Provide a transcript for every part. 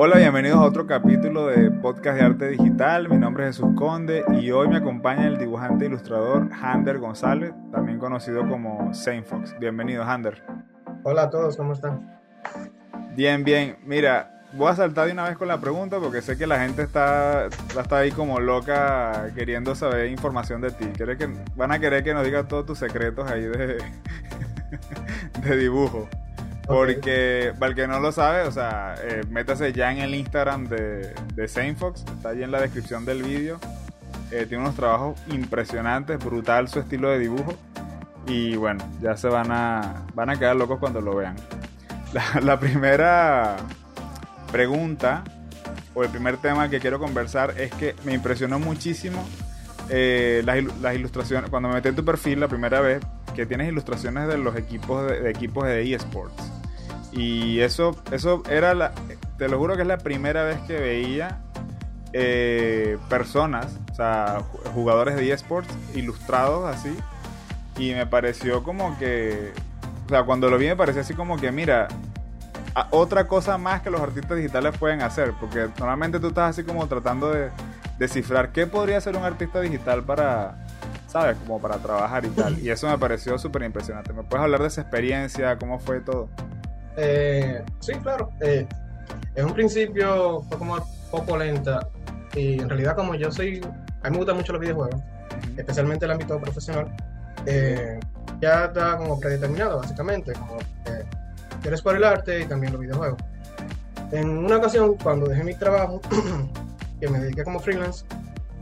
Hola, bienvenidos a otro capítulo de Podcast de Arte Digital. Mi nombre es Jesús Conde y hoy me acompaña el dibujante e ilustrador Hander González, también conocido como Saint Fox. Bienvenido, Hander. Hola a todos, ¿cómo están? Bien, bien. Mira, voy a saltar de una vez con la pregunta porque sé que la gente está, está ahí como loca queriendo saber información de ti. que, van a querer que nos digas todos tus secretos ahí de, de dibujo. Porque, para el que no lo sabe, o sea, eh, métase ya en el Instagram de, de Saintfox, está ahí en la descripción del vídeo. Eh, tiene unos trabajos impresionantes, brutal su estilo de dibujo. Y bueno, ya se van a, van a quedar locos cuando lo vean. La, primera pregunta o el primer tema que quiero conversar es que me impresionó muchísimo eh, las, ilustraciones. Cuando me metí en tu perfil la primera vez, que tienes ilustraciones de los equipos de equipos de eSports. Y eso, eso era la, te lo juro que es la primera vez que veía eh, personas, o sea, jugadores de eSports ilustrados así. Y me pareció como que, o sea, cuando lo vi me pareció así como que, mira, otra cosa más que los artistas digitales pueden hacer, porque normalmente tú estás así como tratando de descifrar qué podría ser un artista digital para, ¿sabes? Como para trabajar y tal. Y eso me pareció súper impresionante. ¿Me puedes hablar de esa experiencia? ¿Cómo fue todo? Eh, sí, claro. Eh, en un principio fue como poco lenta y en realidad como yo soy, a mí me gustan mucho los videojuegos, especialmente el ámbito profesional, eh, ya está como predeterminado básicamente, como eh, quieres por el arte y también los videojuegos. En una ocasión, cuando dejé mi trabajo, que me dediqué como freelance,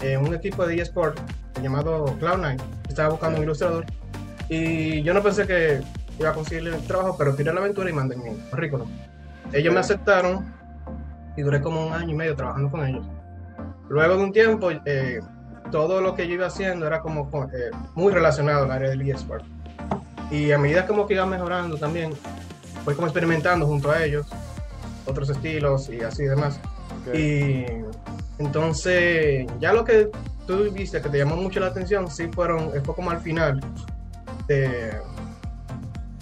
en un equipo de eSport llamado Cloud9, estaba buscando un ilustrador y yo no pensé que iba a conseguirle el trabajo, pero tiré la aventura y mandé mi currículum. Ellos me aceptaron y duré como un año y medio trabajando con ellos. Luego de un tiempo, eh, todo lo que yo iba haciendo era como eh, muy relacionado al área del eSport. Y a medida como que iba mejorando también, fui como experimentando junto a ellos otros estilos y así demás. Y entonces, ya lo que tú viste que te llamó mucho la atención, sí fueron, fue como al final de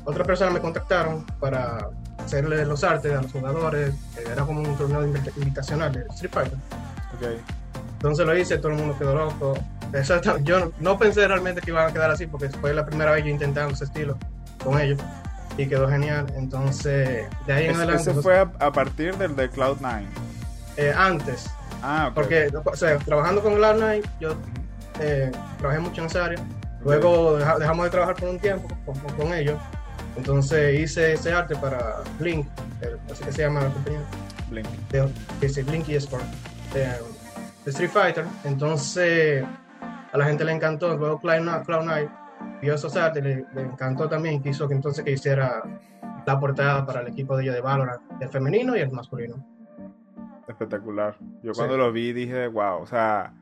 otra persona me contactaron para hacerle los artes a los jugadores. Era como un torneo invitacional de Street Fighter. Okay. Entonces lo hice, todo el mundo quedó loco. Yo no pensé realmente que iban a quedar así porque fue la primera vez yo intentando ese estilo con ellos y quedó genial. Entonces, de ahí en adelante. ¿Eso fue a, partir del de Cloud9? Eh, antes. Ah, ok. Porque, o sea, trabajando con Cloud9, yo eh, trabajé mucho en esa área. Luego dejamos de trabajar por un tiempo con ellos entonces hice ese arte para Blink, así que se llama la compañía. Blink. De, Blink y Sport. De, Street Fighter. Entonces a la gente le encantó. Luego Cloud, Cloud vio esos artes, le, encantó también. Quiso que entonces que hiciera la portada para el equipo de ella de Valorant, el femenino y el masculino. Espectacular. Yo cuando lo vi dije, wow, o sea,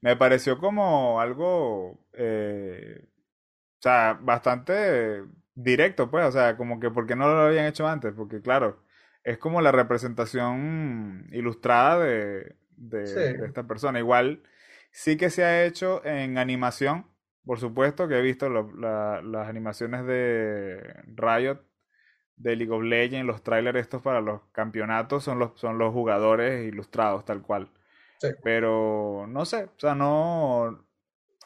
me pareció como algo, eh, o sea, bastante directo, pues, o sea, como que ¿por qué no lo habían hecho antes? Porque claro, es como la representación ilustrada de, de, esta persona. Igual sí que se ha hecho en animación, por supuesto, que he visto las animaciones de Riot, de League of Legends, los trailers estos para los campeonatos son los, son los jugadores ilustrados, tal cual. Pero no sé, o sea, no,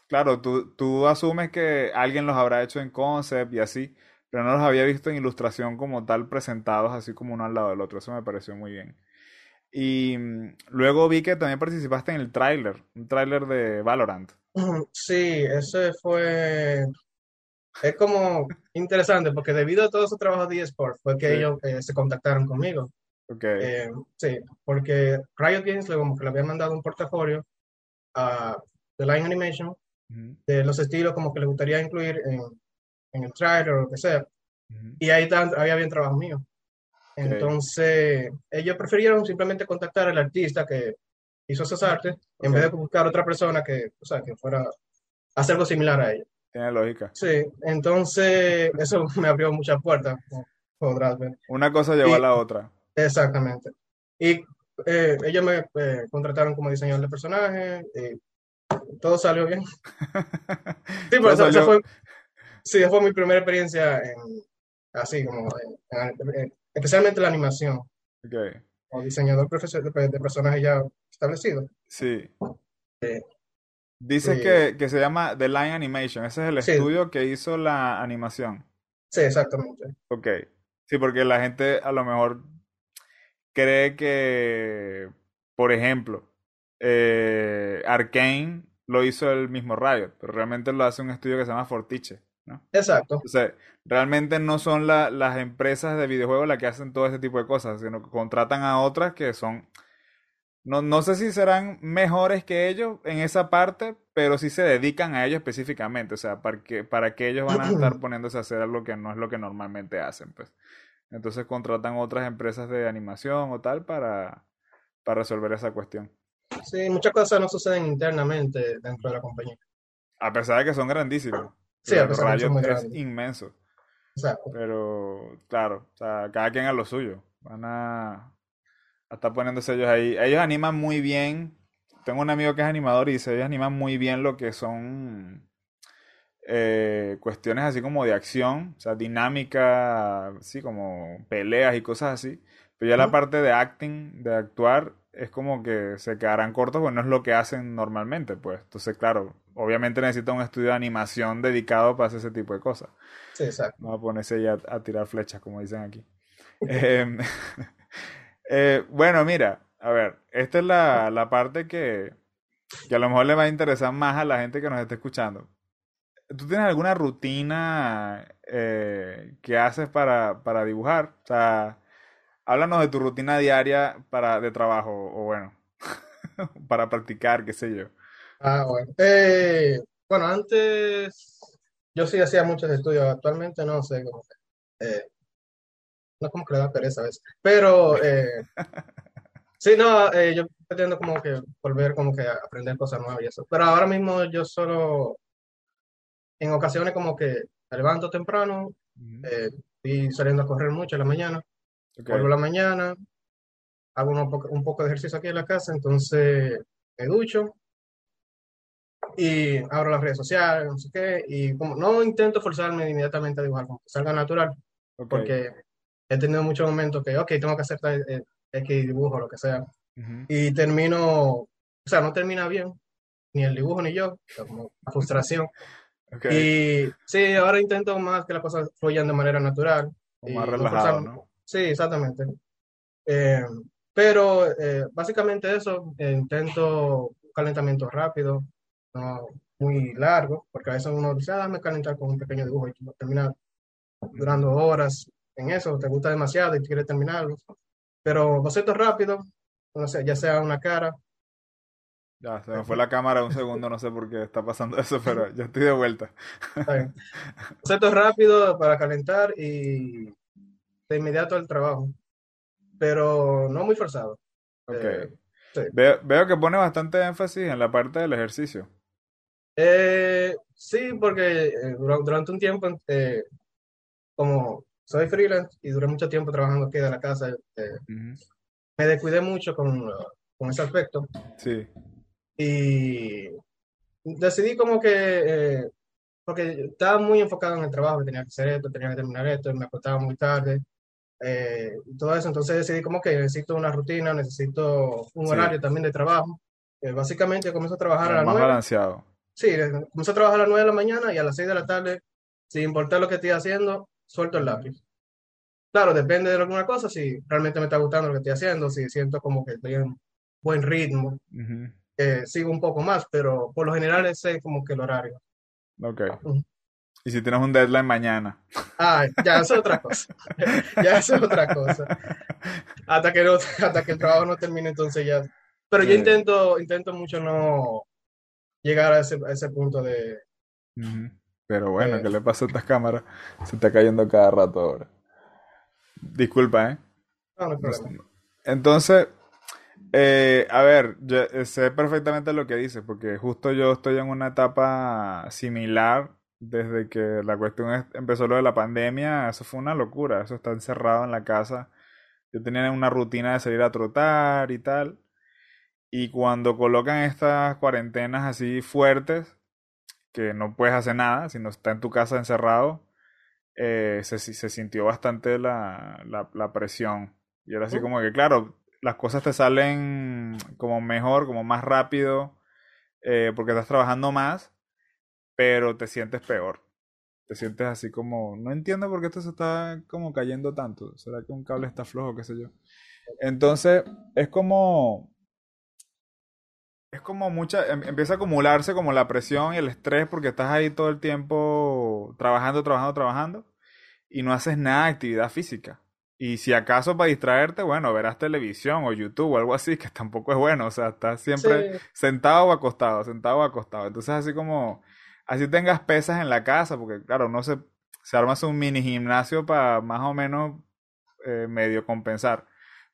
Claro, tú, tú asumes que alguien los habrá hecho en concept y así, pero no los había visto en ilustración como tal presentados así como uno al lado del otro. Eso me pareció muy bien. Y mm, luego vi que también participaste en el tráiler, un tráiler de Valorant. Sí, ese fue... Es como interesante porque debido a todo ese trabajo de eSport fue que ellos eh, se contactaron conmigo. Okay. Eh, sí, porque Riot Games le, como que le había mandado un portafolio a The Line Animation de los estilos como que les gustaría incluir en, en el trailer o lo que sea. Y ahí había bien trabajo mío. Entonces, ellos prefirieron simplemente contactar al artista que hizo esas artes en vez de buscar otra persona que, o sea, que fuera a hacer algo similar a ella. Tiene lógica. Sí, entonces eso me abrió muchas puertas, podrás ver. Una cosa llevó a la otra. Exactamente. Y eh, ellos me eh, contrataron como diseñador de personajes, todo salió bien. sí, pero esa, fue, sí, fue mi primera experiencia en, así como, especialmente la animación. Okay. o diseñador de personajes ya establecido. Sí. Dices que, que, se llama The Line Animation. Ese es el estudio que hizo la animación. Sí, exactamente. Ok. Sí, porque la gente a lo mejor cree que, por ejemplo, eh, Arkane lo hizo el mismo Riot, pero realmente lo hace un estudio que se llama Fortiche. ¿no? Exacto. O sea, realmente no son las empresas de videojuegos las que hacen todo ese tipo de cosas, sino que contratan a otras que son no, no sé si serán mejores que ellos en esa parte, pero sí se dedican a ello específicamente. O sea, para que, para que ellos van a estar poniéndose a hacer algo que no es lo que normalmente hacen, pues. Entonces contratan otras empresas de animación o tal para, para resolver esa cuestión. Sí, muchas cosas no suceden internamente dentro de la compañía. A pesar de que son grandísimos. Sí, a pesar de que son muy es inmenso. Exacto. Pero, claro, o sea, cada quien a lo suyo. Van a, está poniéndose ellos ahí. Ellos animan muy bien. Tengo un amigo que es animador y dice, ellos animan muy bien lo que son eh, cuestiones así como de acción, o sea, dinámica, así como peleas y cosas así. Pero ya la parte de acting, de actuar, es como que se quedarán cortos, porque no es lo que hacen normalmente, pues. Entonces, claro, obviamente necesita un estudio de animación dedicado para hacer ese tipo de cosas. Sí, exacto. No va a ponerse ya a tirar flechas, como dicen aquí. eh, eh, bueno, mira, a ver, esta es la, la parte que, que a lo mejor le va a interesar más a la gente que nos esté escuchando. ¿Tú tienes alguna rutina eh, que haces para, para dibujar? O sea, háblanos de tu rutina diaria para, de trabajo, o bueno, para practicar, qué sé yo. Ah, bueno. Eh, bueno, antes yo sí hacía muchos estudios, actualmente no sé cómo. Eh, no como que le da pereza a veces. Pero eh, sí, no, eh, yo pretendo como que volver como que a aprender cosas nuevas y eso. Pero ahora mismo yo solo, en ocasiones como que me levanto temprano, eh, estoy saliendo a correr mucho en la mañana, vuelvo la mañana, hago un poco de ejercicio aquí en la casa, entonces me ducho y abro las redes sociales, no sé qué, y como no intento forzarme inmediatamente a dibujar, como que salga natural, porque he tenido muchos momentos que, ok, tengo que hacer eh, X dibujo, lo que sea, y termino, o sea, no termina bien, ni el dibujo ni yo, como la frustración. Y sí, ahora intento más que las cosas fluyan de manera natural. y más relajado, ¿no? Sí, exactamente. Eh, pero eh, básicamente eso, intento un calentamiento rápido, no muy largo, porque a veces uno dice, ah, dame calentar con un pequeño dibujo y termina durando horas en eso, te gusta demasiado y quieres terminarlo. Pero boceto rápido, no sé, ya sea una cara. Ya, se me fue la cámara un segundo, no sé por qué está pasando eso, pero ya estoy de vuelta. boceto rápido para calentar y de inmediato el trabajo, pero no muy forzado. Okay. Eh, veo, que pone bastante énfasis en la parte del ejercicio. Eh, sí, porque eh, durante un tiempo, como soy freelance y duré mucho tiempo trabajando aquí de la casa. Eh, me descuidé mucho con, con, ese aspecto. Sí. Y decidí como que, eh, porque estaba muy enfocado en el trabajo, tenía que hacer esto, tenía que terminar esto, me acostaba muy tarde, eh, todo eso. Entonces decidí como que necesito una rutina, necesito un horario también de trabajo. básicamente comienzo a trabajar a las Más balanceado. Sí, comienzo a trabajar a las 9 de la mañana y a las 6 de la tarde, sin importar lo que estoy haciendo, suelto el lápiz. Claro, depende de alguna cosa, si realmente me está gustando lo que estoy haciendo, si siento como que estoy en buen ritmo, eh, sigo un poco más, pero por lo general ese es como que el horario. Ok. ¿Y si tienes un deadline mañana? Ah, ya es otra cosa. ya es otra cosa. Hasta que, hasta que el trabajo no termine, entonces ya. Pero yo intento, intento mucho no llegar a ese, a ese punto de, pero bueno, ¿qué le pasa a estas cámaras? Se está cayendo cada rato ahora. Disculpa, ¿eh? No, no Entonces, eh, a ver, yo eh, sé perfectamente lo que dices, porque justo yo estoy en una etapa similar desde que la cuestión empezó lo de la pandemia. Eso fue una locura, eso está encerrado en la casa. Yo tenía una rutina de salir a trotar y tal. Y cuando colocan estas cuarentenas así fuertes, que no puedes hacer nada, sino está en tu casa encerrado, eh, se, se, sintió bastante la, la, presión. Y era así como que, claro, las cosas te salen como mejor, como más rápido, eh, porque estás trabajando más, pero te sientes peor. Te sientes así como, no entiendo por qué esto se está como cayendo tanto. ¿Será que un cable está flojo, qué sé yo? Entonces, es como, es como mucha, em, empieza a acumularse como la presión y el estrés porque estás ahí todo el tiempo trabajando, trabajando, trabajando y no haces nada de actividad física. Y si acaso para distraerte, bueno, verás televisión o YouTube o algo así, que tampoco es bueno. O sea, estás siempre sentado o acostado, sentado o acostado. Entonces, así como, así tengas pesas en la casa, porque claro, no se, se arma un mini gimnasio para más o menos eh, medio compensar.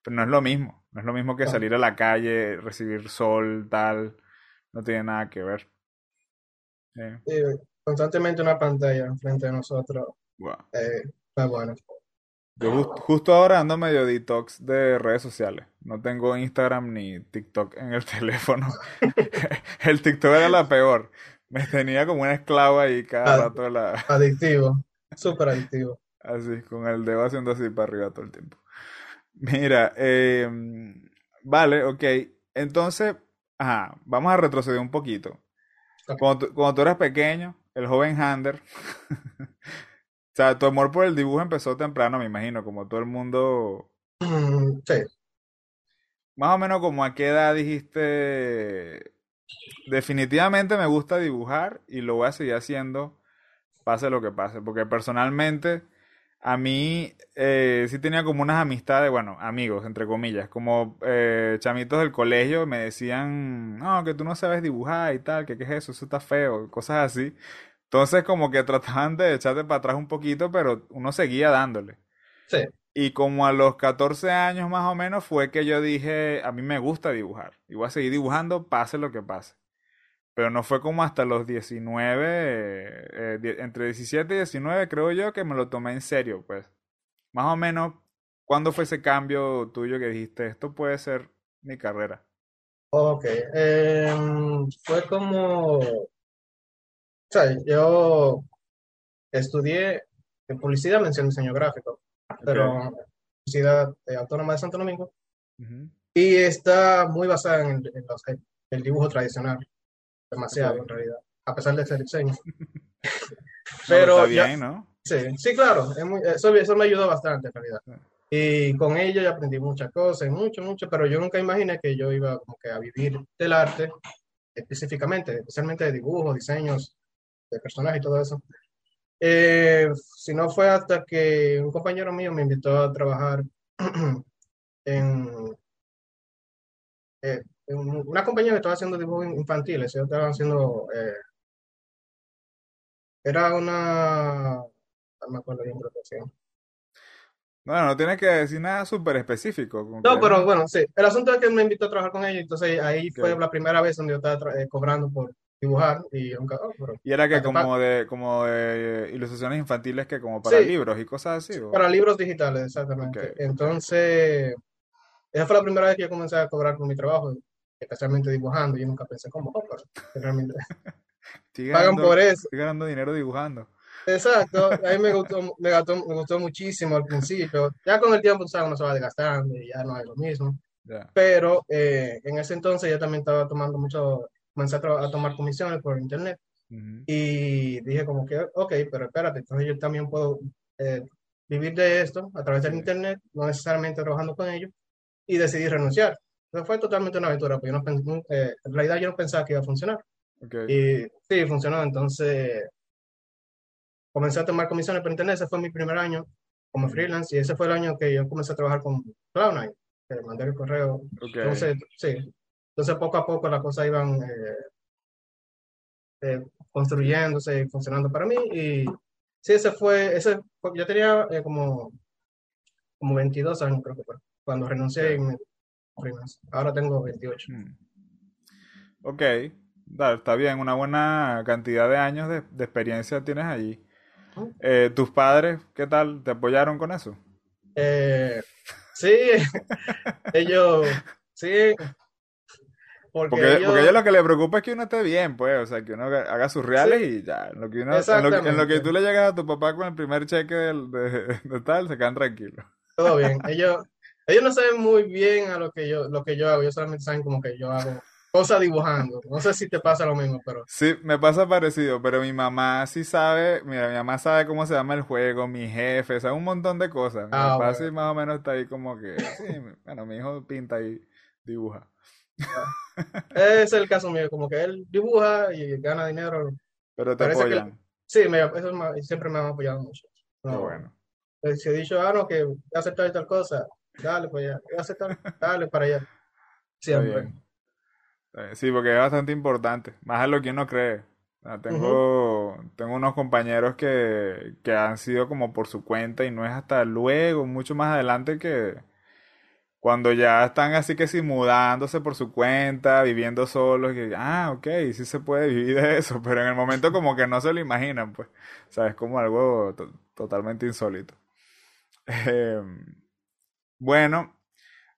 Pero no es lo mismo. No es lo mismo que salir a la calle, recibir sol, tal. No tiene nada que ver. constantemente una pantalla enfrente de nosotros. Eh, bueno. Yo justo ahora ando medio detox de redes sociales. No tengo Instagram ni TikTok en el teléfono. el TikTok era la peor. Me tenía como un esclavo ahí cada rato. La... Adictivo. Súper adictivo. Así, con el dedo haciendo así para arriba todo el tiempo. Mira, eh, vale, ok. Entonces, ajá, vamos a retroceder un poquito. Cuando, tú, cuando tú eras pequeño, el joven Hander O sea, tu amor por el dibujo empezó temprano, me imagino, como todo el mundo. Mm, sí. Más o menos como a qué edad dijiste, definitivamente me gusta dibujar y lo voy a seguir haciendo, pase lo que pase, porque personalmente a mí eh, sí tenía como unas amistades, bueno, amigos, entre comillas, como eh, chamitos del colegio me decían, no, que tú no sabes dibujar y tal, que qué es eso, eso está feo, cosas así. Entonces como que trataban de echarte para atrás un poquito, pero uno seguía dándole. Sí. Y como a los 14 años más o menos fue que yo dije, a mí me gusta dibujar. Y voy a seguir dibujando, pase lo que pase. Pero no fue como hasta los 19, eh, entre 17 y 19 creo yo que me lo tomé en serio, pues. Más o menos, ¿cuándo fue ese cambio tuyo que dijiste, esto puede ser mi carrera? Ok, em, fue como o sea, yo estudié en publicidad, mención diseño gráfico, pero publicidad autónoma de Santo Domingo. Y está muy basada en, el, dibujo tradicional, demasiado en realidad, a pesar de ser diseño. pero está bien, ¿no? Sí, sí, claro, eso, eso, me ayudó bastante en realidad. Y con ello ya aprendí muchas cosas, mucho, mucho, pero yo nunca imaginé que yo iba como que a vivir del arte específicamente, especialmente de dibujos, diseños, de personaje y todo eso. Eh, si no fue hasta que un compañero mío me invitó a trabajar en, eh, una compañía que estaba haciendo dibujos infantiles. Yo estaba haciendo. Eh, era una. No me acuerdo bien Bueno, no tiene que decir nada súper específico. No, pero bueno, sí. El asunto es que me invitó a trabajar con ellos, entonces ahí fue la primera vez donde yo estaba cobrando por, dibujar y un oh, Y era que como de, como de ilustraciones infantiles que como para libros y cosas así. Para libros digitales, exactamente. Entonces, esa fue la primera vez que yo comencé a cobrar por mi trabajo, especialmente dibujando. Yo nunca pensé cómo, oh, realmente pagan por eso. Estoy ganando dinero dibujando. Exacto, a mí me gustó, me, me gustó muchísimo al principio. Ya con el tiempo, ¿sabes? uno se va desgastando y ya no es lo mismo. Pero eh, en ese entonces yo también estaba tomando mucho comencé a, tomar comisiones por internet y dije como que, ok, pero espérate, entonces yo también puedo eh, vivir de esto a través del internet, no necesariamente trabajando con ellos, y decidí renunciar. Entonces fue totalmente una aventura, porque yo no, eh, en realidad yo no pensaba que iba a funcionar. Y sí, funcionó, entonces comencé a tomar comisiones por internet, ese fue mi primer año como freelance, y ese fue el año que yo comencé a trabajar con Cloud9, que mandé el correo. Entonces, sí, entonces, poco a poco las cosas iban eh, eh, construyéndose y funcionando para mí. Y sí, ese fue, ese, yo tenía eh, como, como 22 años, creo que fue, cuando renuncié y me Ahora tengo 28. Hmm. Ok, está bien, una buena cantidad de años de, experiencia tienes allí. ¿Tus padres qué tal? ¿Te apoyaron con eso? sí, ellos, sí, porque, porque, ellos lo que le preocupa es que uno esté bien, pues, o sea, que uno haga sus reales y ya. En lo, que uno, en, lo, que tú le llegas a tu papá con el primer cheque de, de, tal, se quedan tranquilos. Todo bien. Ellos, ellos no saben muy bien a lo que yo, lo que yo hago, ellos solamente saben como que yo hago cosas dibujando. No sé si te pasa lo mismo, pero... Sí, me pasa parecido, pero mi mamá sí sabe, mira, mi mamá sabe cómo se llama el juego, mi jefe, sabe un montón de cosas. Mi Ah, papá bueno. sí más o menos está ahí como que, sí, bueno, mi hijo pinta y dibuja. Ese es el caso mío, como que él dibuja y gana dinero. Pero te Parece que- apoyan. Sí, me, eso me- siempre me ha apoyado mucho. Qué No, bueno. eh, Si he dicho, ah, no, que voy a aceptar tal cosa, dale para allá. Voy a aceptar, dale para allá. Siempre. Sí, porque es bastante importante, más de lo que uno cree. Tengo, tengo unos compañeros que, que han sido como por su cuenta y no es hasta luego, mucho más adelante que cuando ya están así que sí mudándose por su cuenta, viviendo solos, que, ah, ok, sí se puede vivir de eso, pero en el momento como que no se lo imaginan, pues, o sea, es como algo to- totalmente insólito. Em, bueno,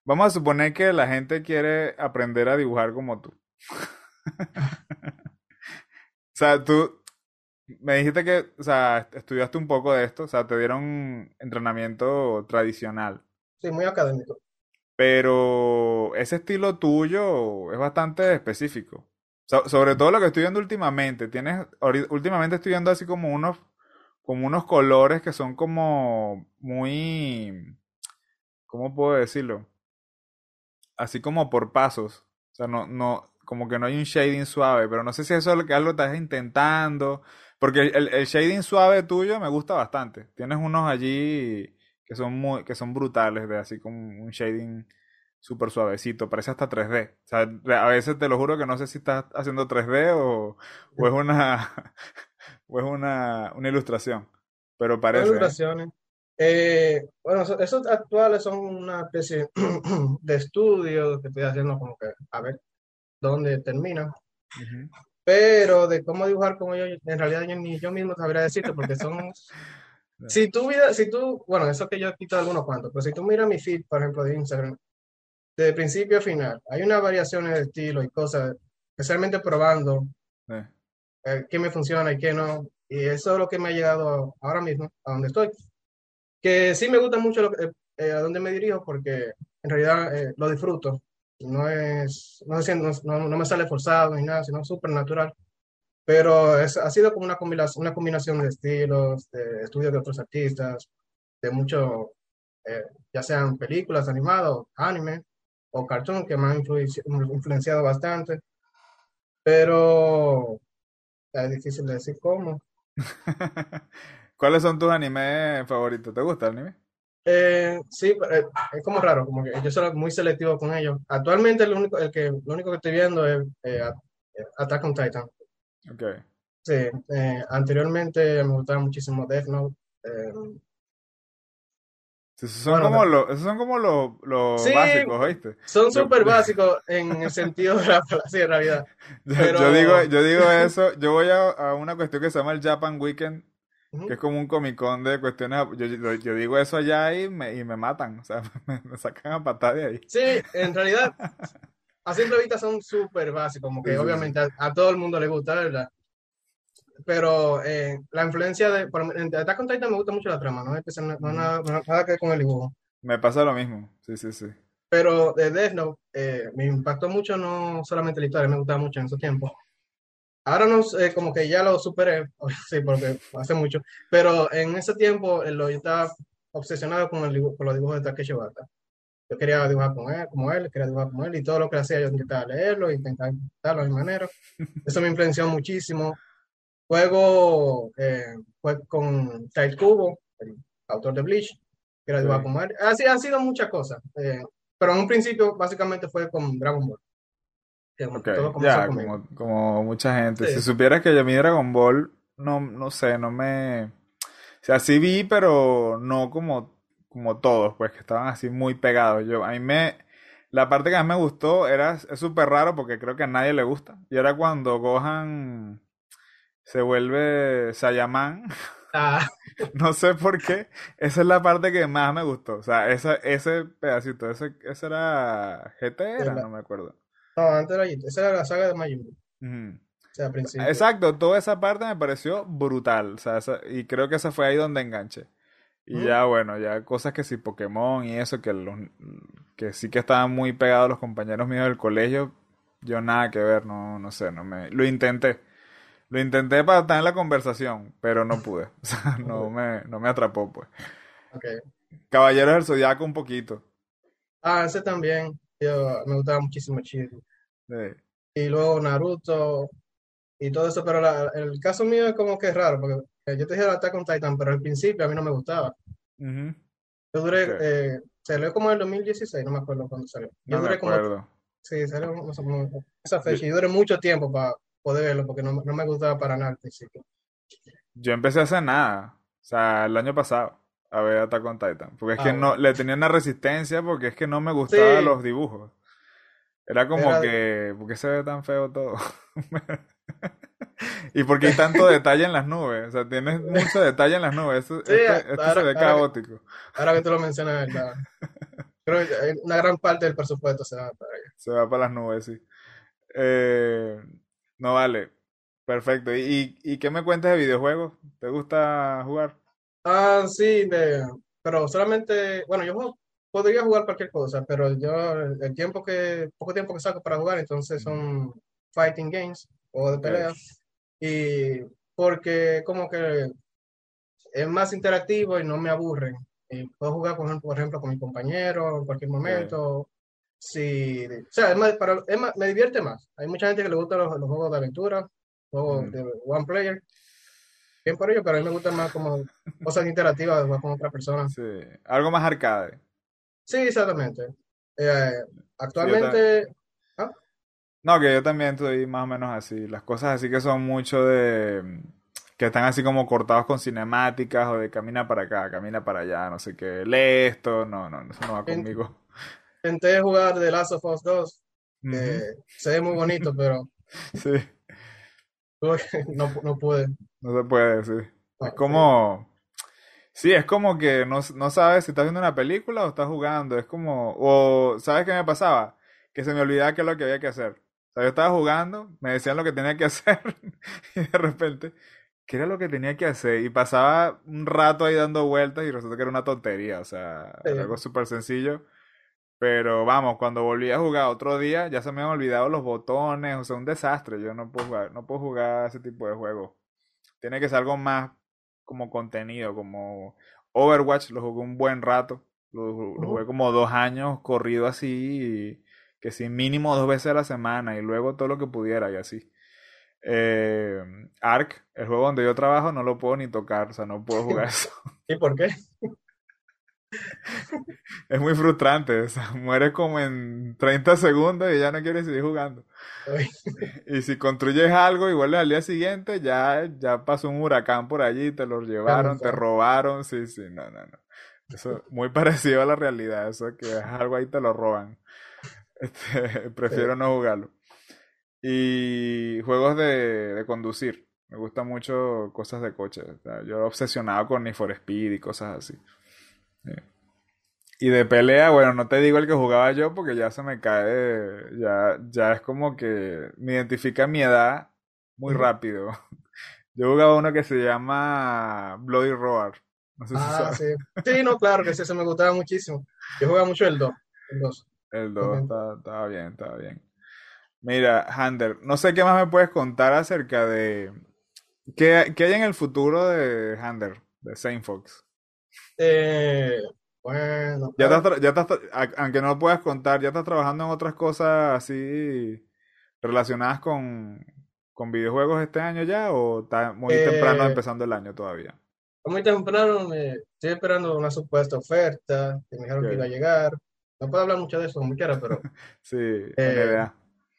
vamos a suponer que la gente quiere aprender a dibujar como tú. O sea, tú me dijiste que, o sea, estudiaste un poco de esto, o sea, te dieron entrenamiento tradicional, Sí, muy académico. Pero ese estilo tuyo es bastante específico. So- sobre todo lo que estoy viendo últimamente, tienes, últimamente estoy viendo así como unos, como unos colores que son como muy, ¿cómo puedo decirlo? Así como por pasos. O sea, no, no, como que no hay un shading suave, pero no sé si eso es lo que algo estás intentando. Porque el, el shading suave tuyo me gusta bastante. Tienes unos allí que son muy, que son brutales, de así como un shading súper suavecito, parece hasta 3D. O sea, a veces te lo juro que no sé si estás haciendo 3D o, o es una, o es una, una ilustración. Pero parece, ¿eh? ilustraciones. Eh, bueno, eso- esos actuales son una especie de estudio que estoy haciendo como que a ver dónde termina. Ujú. Pero de cómo dibujar como yo, en realidad yo ni yo mismo sabría decirte porque son... Si tú miras, si tú, bueno, eso que yo he quitado algunos cuantos, pero si tú miras mi feed, por ejemplo, de Instagram, de principio a final, hay unas variaciones de estilo y cosas, especialmente probando Sí. eh, qué me funciona y qué no. Y eso es lo que me ha llegado ahora mismo, a donde estoy. Que sí me gusta mucho lo que- eh, a dónde me dirijo porque en realidad eh, lo disfruto. No es, no, es- no, no- no me sale forzado ni nada, sino súper natural. Pero es, ha sido como una combinación, una combinación de estilos, de estudios de otros artistas, de mucho, eh, ya sean películas animadas, anime o cartoon, que me han influenci- influenciado bastante. Pero es difícil de decir cómo. ¿Cuáles son tus animes favoritos? ¿Te gusta el anime? Eh, sí, eh, es como raro, como que yo soy muy selectivo con ellos. Actualmente el único, el que, lo único que estoy viendo es eh, Attack on Titan. Ok. Sí, eh, anteriormente me gustaba muchísimo Death Note. eh, Sí, Esos son Bueno, como los, esos son como los, los Sí. básicos, ¿oíste? son súper básicos en el sentido de la palabra, sí, en realidad. Yo, Pero- yo digo, yo digo eso, yo voy a, a una cuestión que se llama el Japan Weekend, que es como un Comic Con de cuestiones, yo, yo, yo digo eso allá y me, y me matan, o sea, me, me sacan a patada de ahí. Sí, en realidad, a simple vista son súper básicos, como que Sí, sí, obviamente a, a todo el mundo le gusta, ¿verdad? Pero eh, la influencia de, por, en Attack on Titan me gusta mucho la trama, no, Especial- no, Ujú. nada, no- nada que ver con el dibujo. Me pasa lo mismo, sí, sí, sí. Pero de Death Note eh, me impactó mucho no solamente la historia, me gustaba mucho en esos tiempos. Ahora no sé, como que ya lo superé, sí, porque hace mucho, pero en ese tiempo eh, lo, yo estaba obsesionado con, el dibujo, con los dibujos de Takeshi Obata. Yo quería dibujar con él, como él, quería dibujar como él, y todo lo que hacía yo intentaba leerlo, intentaba imitarlo a mi manera. Eso me influenció muchísimo. Luego eh, fue con Tite Kubo, el autor de Bleach, quería dibujar Sí. como él. Así han sido muchas cosas, eh, pero en un principio básicamente fue con Dragon Ball. Que Ok, todo ya, como, como mucha gente. Sí. Si supieras que yo mí Dragon Ball, no, no sé, no me... O sea, sí vi, pero no como, como todos, pues, que estaban así muy pegados. Yo, a mí me... La parte que más me gustó era, es súper raro porque creo que a nadie le gusta. Y era cuando Gohan se vuelve Saiyaman. Ah, No sé por qué. Esa es la parte que más me gustó. O sea, esa, ese pedacito, ese, ese era GT, era, no me acuerdo. no, antes era, esa era la saga de Majin Buu, o sea, al principio. Exacto, toda esa parte me pareció brutal, o sea, esa- y creo que esa fue ahí donde enganché. Y ya, bueno, ya cosas que sí, Pokémon y eso, que, los, que sí que estaban muy pegados los compañeros míos del colegio, yo nada que ver, no, no sé, no me... Lo intenté. Lo intenté para estar en la conversación, pero no pude. O sea, no me, no me atrapó, pues. Okay. Caballeros del Zodiaco un poquito. Ah, ese también. Yo, me gustaba muchísimo Chiri. Sí. Y luego Naruto y todo eso, pero la, el caso mío es como que es raro, porque yo te dije Attack on Titan, pero al principio a mí no me gustaba. Yo duré, Ok. eh, salió como en el 2016, no me acuerdo cuándo salió. Yo No me duré como, sí, salió más o menos esa fecha, y duré mucho tiempo para poder verlo, porque no, no me gustaba para nada al principio. Yo empecé a hacer nada. O sea, el año pasado a ver Attack on Titan. Porque es Ah, que bueno. no, le tenía una resistencia porque es que no me gustaban Sí. los dibujos. Era como Era- que, ¿por qué se ve tan feo todo? Y porque hay tanto detalle en las nubes. O sea, tienes mucho detalle en las nubes. Esto, Sí, este- esto ahora- se ve ahora que- caótico. Ahora que tú lo mencionas, ¿verdad? Creo que una gran parte del presupuesto se va para allá. Se va para las nubes, sí. Eh, no vale. Perfecto. ¿Y, y, qué me cuentas de videojuegos? ¿Te gusta jugar? Ah, sí, de, pero solamente, bueno, yo juego- podría jugar cualquier cosa, pero yo el tiempo que, poco tiempo que saco para jugar, entonces son fighting games o de pelea. Y porque como que es más interactivo y no me aburren. Y puedo jugar, por ejemplo, por ejemplo, con mi compañero en cualquier momento. Sí, o sea, es más, para, es más- me divierte más. Hay mucha gente que le gustan los, los juegos de aventura, juegos Mm. de one player. Bien por ello, pero a mí me gustan más como cosas interactivas de jugar con otra persona. Sí. Algo más arcade. Sí, exactamente. Eh, actualmente. No, que yo también estoy más o menos así. Las cosas así que son mucho de... que están así como cortados con cinemáticas o de camina para acá, camina para allá, no sé qué. Lee esto. No, no, eso no va conmigo. intenté jugar The Last of Us 2. Ujú. eh, se ve muy bonito, pero Sí, no, no pude. no se puede, sí. Ah, Es como... Sí, es como que no, no sabes si estás viendo una película o estás jugando. Es como... O, ¿sabes qué me pasaba? Que se me olvidaba qué es lo que había que hacer. O sea, yo estaba jugando, me decían lo que tenía que hacer y de repente, ¿qué era lo que tenía que hacer? Y pasaba un rato ahí dando vueltas y resulta que era una tontería. O sea, Sí. era algo súper sencillo. Pero vamos, cuando volví a jugar otro día, ya se me han olvidado los botones. O sea, un desastre. Yo no puedo jugar, no puedo jugar ese tipo de juegos. Tiene que ser algo más como contenido, como Overwatch, lo jugué un buen rato, lo, lo jugué como dos años corrido así, y que sí, mínimo dos veces a la semana, y luego todo lo que pudiera y así. Eh, Ark, el juego donde yo trabajo, no lo puedo ni tocar, o sea, no puedo jugar eso. ¿Y por qué? Es muy frustrante, o sea, mueres como en 30 segundos y ya no quieres seguir jugando. Y si construyes algo y vuelves al día siguiente, ya, ya pasó un huracán por allí, te lo llevaron, te robaron, sí, sí, no, no, no. Eso es muy parecido a la realidad, eso que es algo ahí te lo roban. Este, prefiero Sí. no jugarlo. Y juegos de, de conducir. Me gustan mucho cosas de coche. o sea, yo obsesionado con Need for Speed y cosas así. Sí. Y de pelea, bueno, no te digo el que jugaba yo porque ya se me cae, ya, ya es como que me identifica mi edad muy rápido. Yo jugaba uno que se llama Bloody Roar. No sé si Ah, sabes. sí. Sí, no, claro que sí, ese me gustaba muchísimo. Yo jugaba mucho el 2. El 2. El 2 Ujú. estaba, estaba bien, estaba bien. Mira, Hander, no sé qué más me puedes contar acerca de qué, qué hay en el futuro de Hander, de Saint Fox. Eh, bueno, Ya estás, tra- ya estás, tra- a- aunque no lo puedas contar, ya estás trabajando en otras cosas así relacionadas con, con videojuegos este año ya o está muy temprano Eh, empezando el año todavía. muy temprano me estoy esperando una supuesta oferta que me dijeron que iba a llegar. No puedo hablar mucho de eso como quiera, pero Sí, eh,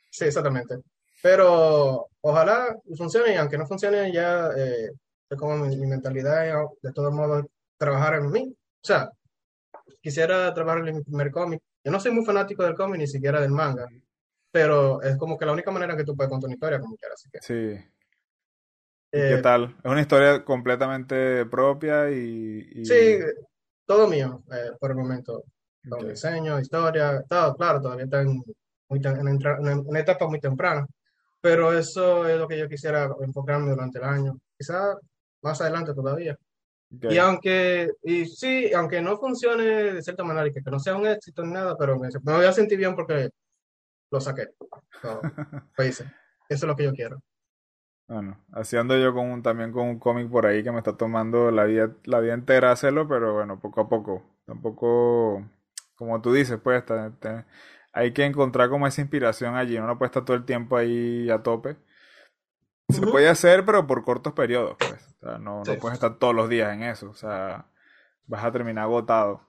sí, exactamente. Pero ojalá funcione y aunque no funcione ya eh, es como mi, mi mentalidad es, de todos modos trabajar en mí. O sea, quisiera trabajar en mi primer cómic. Yo no soy muy fanático del cómic ni siquiera del manga, pero es como que la única manera que tú puedes contar una historia como quieras. Así que Sí. ¿Y qué eh, tal? Es una historia completamente propia y, sí, y... todo mío eh, por el momento. Todo ok. diseño, historia, todo, claro, todavía está en, muy en en una etapa muy temprana. Pero eso es lo que yo quisiera enfocarme durante el año. Quizá más adelante todavía. Y aunque, y sí, aunque no funcione de cierta manera y que, no sea un éxito ni nada, pero me, voy a sentir bien porque lo saqué. Eso es lo que yo quiero. Bueno, haciendo yo con un, también con un cómic por ahí que me está tomando la vida, la vida entera hacerlo, pero bueno, poco a poco. Tampoco, como tú dices, pues hay que encontrar como esa inspiración allí. Uno no puede estar todo el tiempo ahí a tope. Se puede hacer, pero por cortos periodos, pues. O sea, no, no puedes estar todos los días en eso. O sea, vas a terminar agotado.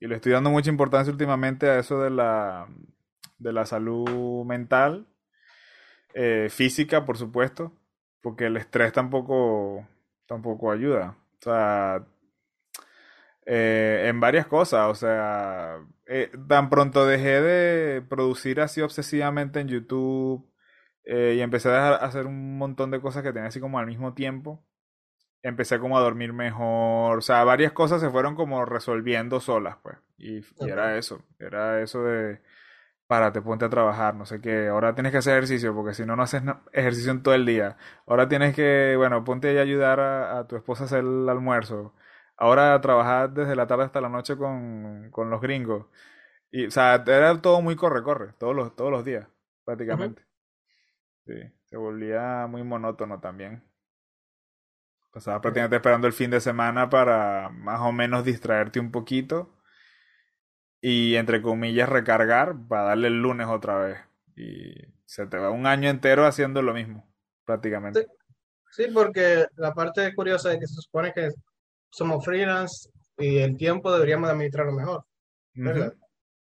Y le estoy dando mucha importancia últimamente a eso de la, de la salud mental, eh, física, por supuesto, porque el estrés tampoco, tampoco ayuda. O sea, eh, en varias cosas, o sea, eh, tan pronto dejé de producir así obsesivamente en YouTube y empecé a hacer un montón de cosas que tenía así como al mismo tiempo, empecé como a dormir mejor, o sea, varias cosas se fueron como resolviendo solas, pues, y, y era eso, era eso de párate, ponte a trabajar, no sé qué, ahora tienes que hacer ejercicio porque si no, no haces ejercicio en todo el día. Ahora tienes que, bueno, ponte a ayudar a, tu esposa a hacer el almuerzo. Ahora trabajar desde la tarde hasta la noche con, los gringos. Y, o sea, era todo muy corre-corre, todos los, todos los días, prácticamente. Sí, se volvía muy monótono también. Pasaba prácticamente esperando el fin de semana para más o menos distraerte un poquito y entre comillas recargar para darle el lunes otra vez. Y se te va un año entero haciendo lo mismo, prácticamente. Sí, porque la parte curiosa es que se supone que somos freelance y el tiempo deberíamos administrarlo mejor, ¿verdad?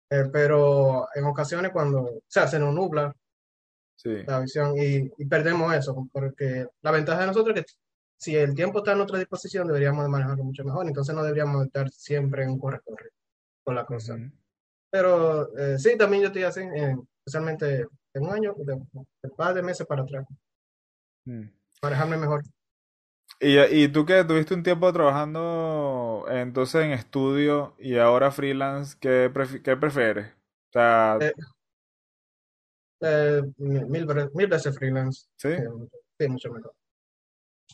Eh, pero en ocasiones cuando, o sea, se nos nubla la visión y, perdemos eso, porque la ventaja de nosotros es que si el tiempo está en nuestra disposición deberíamos de manejarlo mucho mejor, entonces no deberíamos estar siempre en un corre-corre con la cosa. Pero eh, sí, también yo estoy así, eh, especialmente en un año, de, de par de meses para atrás. Manejarme mejor. ¿Y, ¿Y tú que tuviste un tiempo trabajando entonces en estudio y ahora freelance, qué, qué prefieres? O sea, eh, eh mil, mil, veces freelance. ¿Sí? sí, mucho mejor.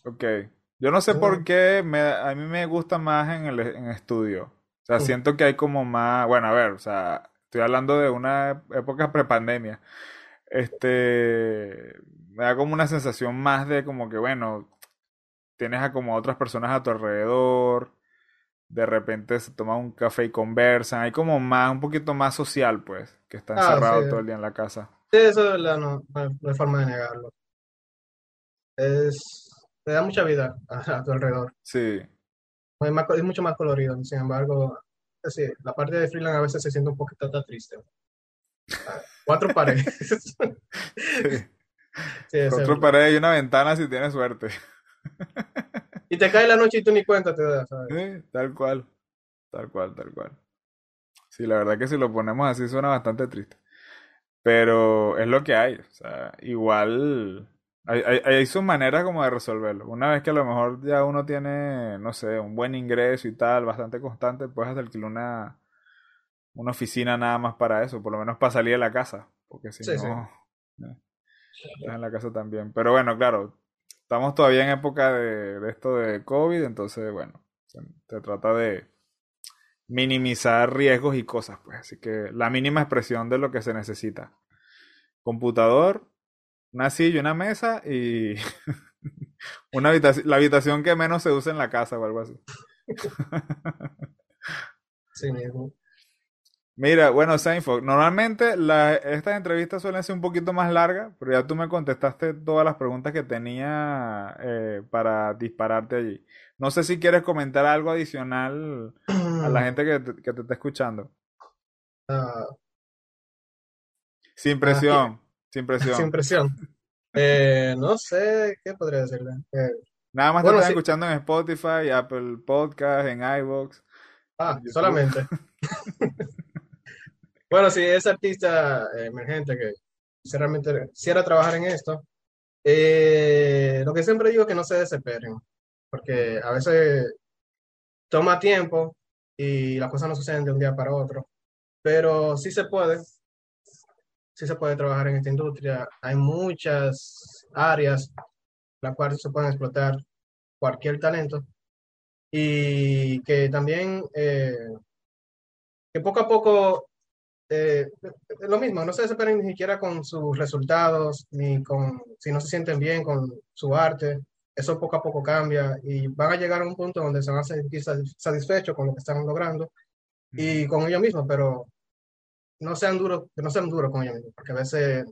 Ok. Yo no sé por qué me, a mí me gusta más en el en estudio. O sea, siento que hay como más, bueno, a ver, o sea, estoy hablando de una época prepandemia. Este, me da como una sensación más de como que, bueno, tienes a como otras personas a tu alrededor, de repente se toma un café y conversan, hay como más, un poquito más social, pues, que está ah, encerrado todo el día en la casa. Sí, eso es verdad, no, no hay forma de negarlo. Es, te da mucha vida a tu alrededor. Sí es, mucho más colorido. Sin embargo, la parte de freelance a veces se siente un poquito triste. Cuatro paredes. Cuatro paredes y una ventana si tienes suerte. Y te cae la noche y tú ni cuenta te das, Sí, tal cual. Tal cual, tal cual. Sí, la verdad que si lo ponemos así suena bastante triste. Pero es lo que hay. O sea, igual hay, hay, hay sus maneras como de resolverlo. Una vez que a lo mejor ya uno tiene, no sé, un buen ingreso y tal, bastante constante, puedes alquilar una, una oficina nada más para eso, por lo menos para salir de la casa, porque si no, estás en la casa también. Pero bueno, claro, estamos todavía en época de, de esto de COVID, entonces, bueno, se, se, trata de minimizar riesgos y cosas, pues, así que la mínima expresión de lo que se necesita. Computador, una silla, una mesa y una habitación, la habitación que menos se usa en la casa o algo así. sí, Mira, bueno, Seinfeld, normalmente estas entrevistas suelen ser un poquito más largas, pero ya tú me contestaste todas las preguntas que tenía eh, para dispararte allí. No sé si quieres comentar algo adicional a la gente que te, que te está escuchando. Ah. Sin presión. Sin presión. Sin presión. Eh, no sé, ¿qué podría decirle? Eh, Nada más te estás escuchando en Spotify, Apple Podcast, en iVoox. Ah, solamente. bueno, si es artista emergente que realmente quisiera trabajar en esto, eh, lo que siempre digo es que no se desesperen, porque a veces toma tiempo y las cosas no suceden de un día para otro, pero sí se puede sí se puede trabajar en esta industria. Hay muchas áreas las cuales se pueden explotar cualquier talento y que también eh, que poco a poco eh, lo mismo, no se desesperen ni siquiera con sus resultados, ni con si no se sienten bien con su arte, eso poco a poco cambia y van a llegar a un punto donde se van a sentir satisfechos con lo que están logrando y con ellos mismos, pero no sean duros, que no sean duros con ellos mismos, porque a veces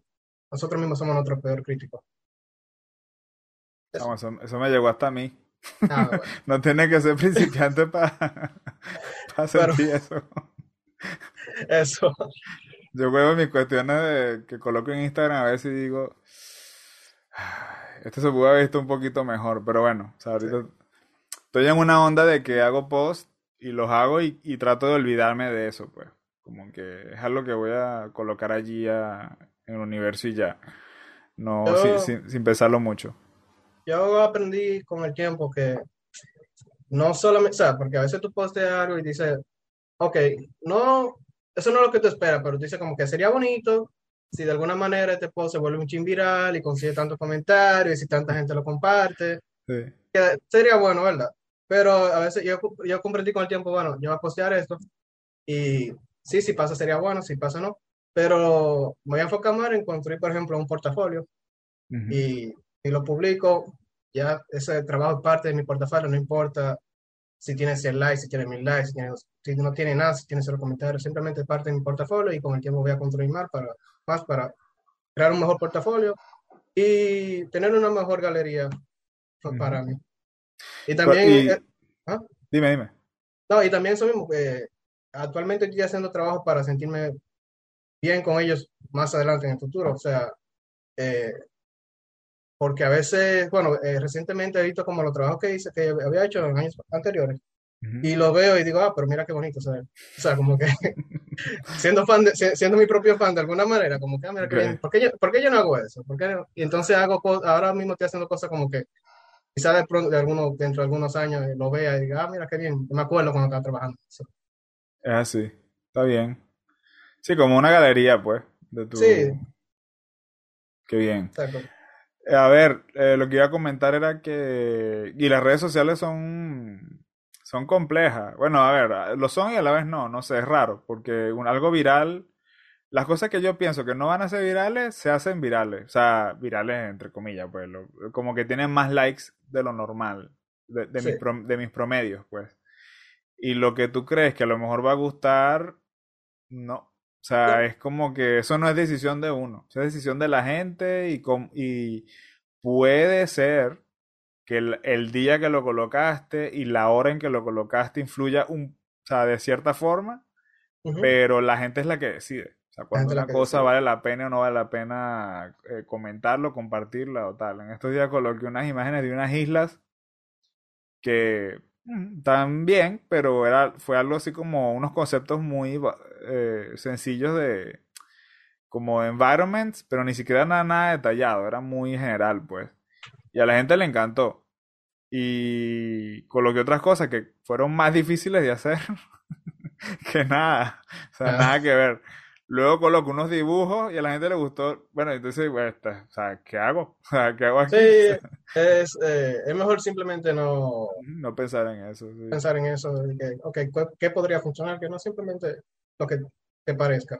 nosotros mismos somos nuestro peor crítico. Eso. eso, me llegó hasta a mí. Ah, no tiene que ser principiante para sentir eso. Eso. Yo juego mis cuestiones de, que coloco en Instagram a veces y digo, esto se pudo haber visto un poquito mejor, pero bueno, ahorita estoy en una onda de que hago post y los hago y, trato de olvidarme de eso, pues. Como que es algo que voy a colocar allí en el universo y ya. No, sin, sin, pensarlo mucho. Yo aprendí con el tiempo que no solamente, o sea, porque a veces tú posteas algo y dices, ok, no, eso no es lo que tú esperas, pero tú dices como que sería bonito si de alguna manera este post se vuelve un chin viral y consigue tantos comentarios y si tanta gente lo comparte. sería bueno, ¿verdad? Pero a veces yo, yo comprendí con el tiempo, bueno, yo voy a postear esto y sí, si pasa sería bueno, si pasa no. Pero me voy a enfocar más en construir, por ejemplo, un portafolio y, y lo publico. Ya ese trabajo es parte de mi portafolio, no importa si tiene 100 likes, si tiene 1000 likes, si, no tiene nada, si tiene cero comentarios, simplemente parte de mi portafolio y con el tiempo voy a construir más para, más para crear un mejor portafolio y tener una mejor galería para mí. Y también... Eh, ¿ah? Dime, dime. No, y también mismo, que actualmente estoy haciendo trabajo para sentirme bien con ellos más adelante en el futuro. O sea, eh, porque a veces, bueno, eh, recientemente he visto como los trabajos que hice, que había hecho en años anteriores, y lo veo y digo, ah, pero mira qué bonito, ¿sabes? O sea, como que siendo fan, siendo mi propio fan de alguna manera, como que, ah, mira qué bien, ¿por qué, yo, ¿por qué yo no hago eso? ¿Por qué Y entonces hago, ahora mismo estoy haciendo cosas como que quizás de, pronto, de algunos, dentro de algunos años eh, lo vea y diga, ah, mira qué bien, me acuerdo cuando estaba trabajando. Es así, está bien. Sí, como una galería, pues, de tu... Sí. Qué bien. Exacto. A ver, eh, lo que iba a comentar era que... Y las redes sociales son... Son complejas. Bueno, a ver, lo son y a la vez no. No sé, es raro. Porque un, algo viral... Las cosas que yo pienso que no van a ser virales, se hacen virales. O sea, virales entre comillas, pues. como que tienen más likes de lo normal. De, de, mis, de mis promedios, pues. Y lo que tú crees que a lo mejor va a gustar, no. O sea, es como que eso no es decisión de uno, es decisión de la gente y, y puede ser que el, día que lo colocaste y la hora en que lo colocaste influya un, o sea, de cierta forma, pero la gente es la que decide. O sea, cuando una cosa vale la pena o no vale la pena eh, comentarlo, compartirla o tal. En estos días coloqué unas imágenes de unas islas que también, pero era, fue algo así como unos conceptos muy eh, sencillos de como environments, pero ni siquiera nada, nada detallado, era muy general, pues. Y a la gente le encantó. Y coloqué otras cosas que fueron más difíciles de hacer que nada. O sea, nada que ver. Luego coloco unos dibujos y a la gente le gustó. Bueno, entonces, bueno, o sea, ¿qué hago? O sea, ¿qué hago aquí? Sí, es, eh, es mejor simplemente no... No pensar en eso. Pensar en eso, que, ok, ¿qué podría funcionar? Que no simplemente lo que te parezca.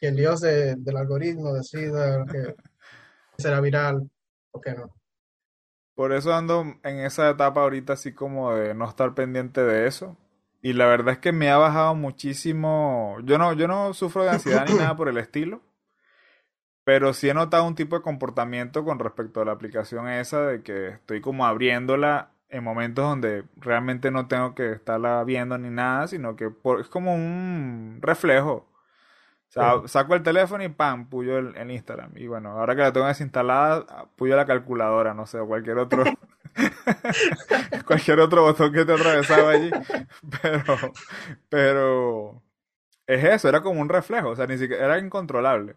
Que el dios del algoritmo decida que será viral o que no. Por eso ando en esa etapa ahorita así como de no estar pendiente de eso y la verdad es que me ha bajado muchísimo. Yo no, yo no sufro de ansiedad ni nada por el estilo. Pero sí he notado un tipo de comportamiento con respecto a la aplicación esa de que estoy como abriéndola en momentos donde realmente no tengo que estarla viendo ni nada, sino que es como un reflejo. O sea, saco el teléfono y pam, puyo el, Instagram. Y bueno, ahora que la tengo desinstalada, puyo la calculadora, no sé, o cualquier otro Cualquier otro botón que te atravesaba allí. Pero, pero es eso, era como un reflejo, o sea, ni siquiera era incontrolable.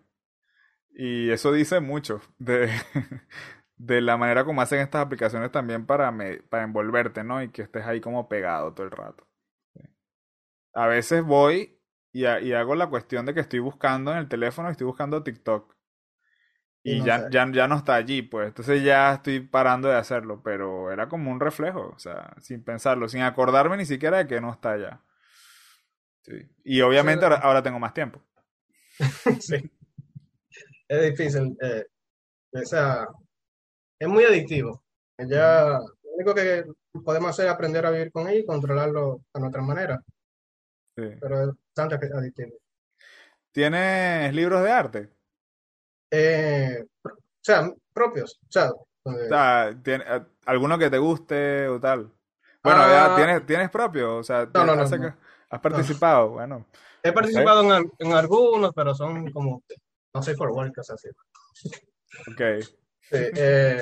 Y eso dice mucho de, de la manera como hacen estas aplicaciones también para, para envolverte, ¿no? Y que estés ahí como pegado todo el rato. A veces voy y, y hago la cuestión de que estoy buscando en el teléfono, estoy buscando TikTok Y, ya, ya, ya no está allí, pues. Entonces ya estoy parando de hacerlo, pero era como un reflejo, o sea, sin pensarlo, sin acordarme ni siquiera de que no está allá. Sí. Y obviamente ahora, tengo más tiempo. sí. Es difícil. Eh, es muy adictivo. Ya, lo único que podemos hacer es aprender a vivir con él y controlarlo a nuestra manera. Sí. Pero es bastante adictivo. ¿Tienes libros de arte? Eh, o sea, propios. O sea, ¿tiene, eh, ¿alguno que te guste o tal? Bueno, ya, ah. ¿tienes, ¿tienes propio? O sea, no, no, no, ¿has participado? Bueno. He participado en, en, algunos, pero son como, no sé, for work, cosas así. Ok. Eh,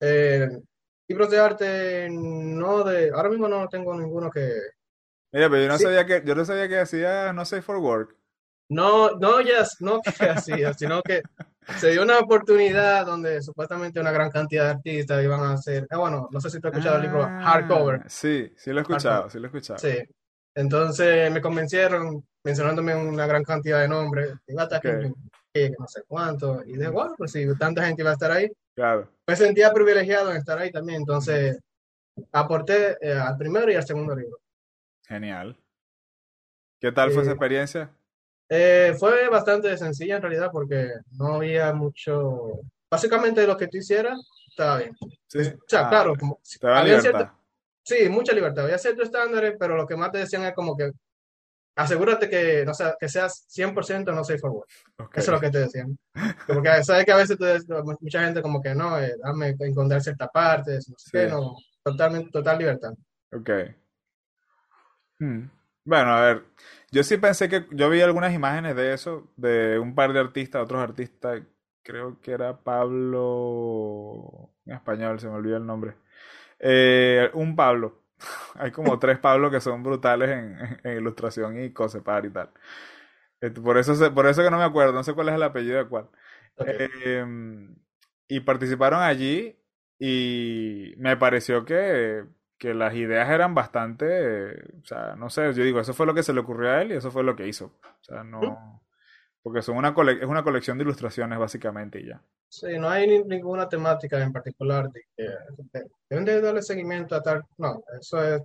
eh, libros de arte, no de, ahora mismo no tengo ninguno que... Mira, pero yo no sabía que, yo no sabía que hacía, no sé, for work. No, no, ya, no que hacía, sino que se dio una oportunidad donde supuestamente una gran cantidad de artistas iban a hacer, ah, bueno, no sé si tú has escuchado el libro ah, Hardcover. Sí, sí lo he escuchado, sí lo he escuchado. Sí, entonces me convencieron mencionándome una gran cantidad de nombres, okay. que, no sé cuánto, y de bueno, pues si tanta gente iba a estar ahí, claro. me sentía privilegiado en estar ahí también, entonces aporté eh, al primero y al segundo libro. Genial. ¿Qué tal fue esa experiencia? Eh, fue bastante sencilla en realidad porque no había mucho. Básicamente lo que tú hicieras estaba bien. Sí. O sea, ah, claro, como. había cierto, sí, mucha libertad. Había ciertos estándares, pero lo que más te decían es como que asegúrate que, no sea, que seas 100% no safe for work. Eso es lo que te decían. Porque sabes que a veces mucha gente como que no, eh, dame encontrar ciertas partes, no sé qué, no, totalmente, total libertad. Ok. Hmm. Bueno, a ver, yo sí pensé que yo vi algunas imágenes de eso, de un par de artistas, otros artistas, creo que era Pablo, en español, se me olvidó el nombre. Eh, un Pablo. Hay como tres Pablos que son brutales en, ilustración y cosepar y tal. Este, por eso, por eso que no me acuerdo, no sé cuál es el apellido de cuál. Em, y participaron allí y me pareció que que las ideas eran bastante, o sea, no sé, yo digo, eso fue lo que se le ocurrió a él y eso fue lo que hizo. O sea, no, porque son una es una colección de ilustraciones básicamente y ya. Sí, no hay ninguna temática en particular de que deben de darle seguimiento a tal, no, eso es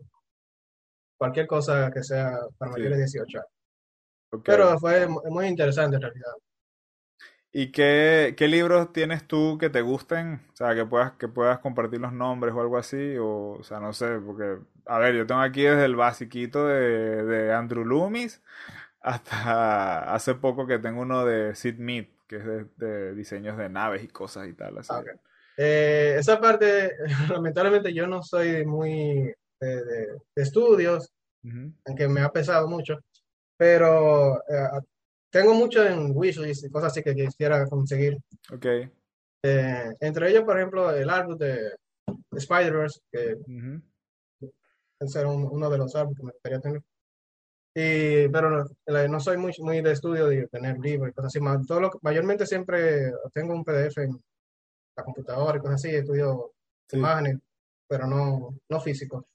cualquier cosa que sea para mayores de 18 años. Pero fue muy interesante en realidad. ¿Y qué, qué, libros tienes tú que te gusten? O sea, que puedas, que puedas compartir los nombres o algo así. O, o sea, no sé, porque, a ver, yo tengo aquí desde el basiquito de, de Andrew Loomis hasta hace poco que tengo uno de Sid Mead, que es de, diseños de naves y cosas y tal. Así. Eh, esa parte, lamentablemente yo no soy muy de, de, estudios, aunque me ha pesado mucho, pero eh, tengo mucho en wishlist y cosas así que quisiera conseguir. Ok. Eh, entre ellos, por ejemplo, el álbum de Spider-Verse, que es uno de los álbumes que me gustaría tener. Y, pero no, soy muy, muy de estudio de tener libros y cosas así. todo lo, mayormente siempre tengo un PDF en la computadora y cosas así, estudio imágenes, pero no, no físico.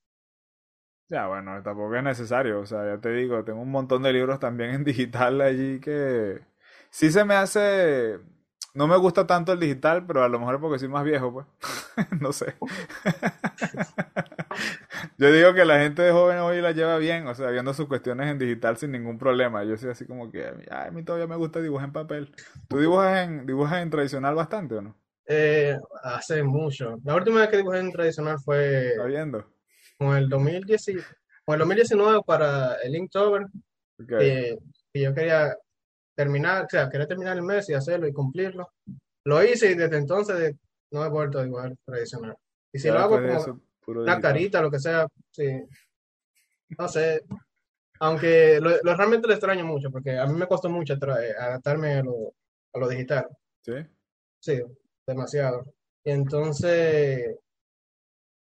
Ya, bueno, tampoco es necesario, o sea, ya te digo, tengo un montón de libros también en digital allí que sí se me hace, no me gusta tanto el digital, pero a lo mejor porque soy más viejo, pues, no sé. Yo digo que la gente de joven hoy la lleva bien, o sea, viendo sus cuestiones en digital sin ningún problema. Yo soy así como que, ay, a mí todavía me gusta dibujar en papel. ¿Tú dibujas en, dibujas en tradicional bastante o no? Eh, hace mucho. La última vez que dibujé en tradicional fue... ¿Está viendo? Con el, 2010, con el 2019 para el Inktober. Eh, y yo quería terminar, o sea, quería terminar el mes y hacerlo y cumplirlo. Lo hice y desde entonces no he vuelto a dibujar tradicional. Y si lo hago como una carita, lo que sea, sí. No sé. Aunque lo, realmente lo extraño mucho, porque a mí me costó mucho adaptarme a lo, a lo digital. Sí. Sí, demasiado. Y entonces,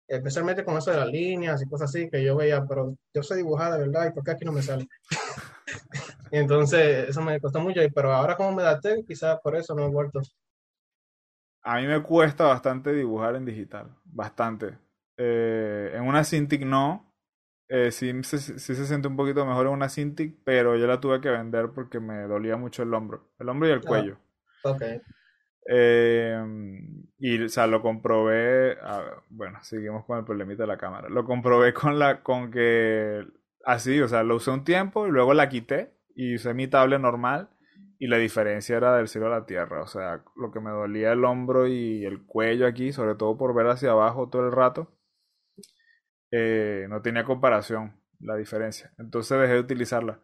especialmente con eso de las líneas y cosas así, que yo veía, pero yo sé dibujar de verdad, ¿y por qué aquí no me sale? entonces, eso me costó mucho, pero ahora como me adapté, quizás por eso no he vuelto. A mí me cuesta bastante dibujar en digital, bastante. Eh, en una Cintiq no, eh, sí, sí, se siente un poquito mejor en una Cintiq, pero yo la tuve que vender porque me dolía mucho el hombro, el hombro y el ah, cuello. Em, y, o sea, lo comprobé. bueno, seguimos con el problemita de la cámara. Lo comprobé con la, con que así, o sea, lo usé un tiempo y luego la quité y usé mi tablet normal y la diferencia era del cielo a la tierra. O sea, lo que me dolía el hombro y el cuello aquí, sobre todo por ver hacia abajo todo el rato, eh, no tenía comparación la diferencia. Entonces dejé de utilizarla.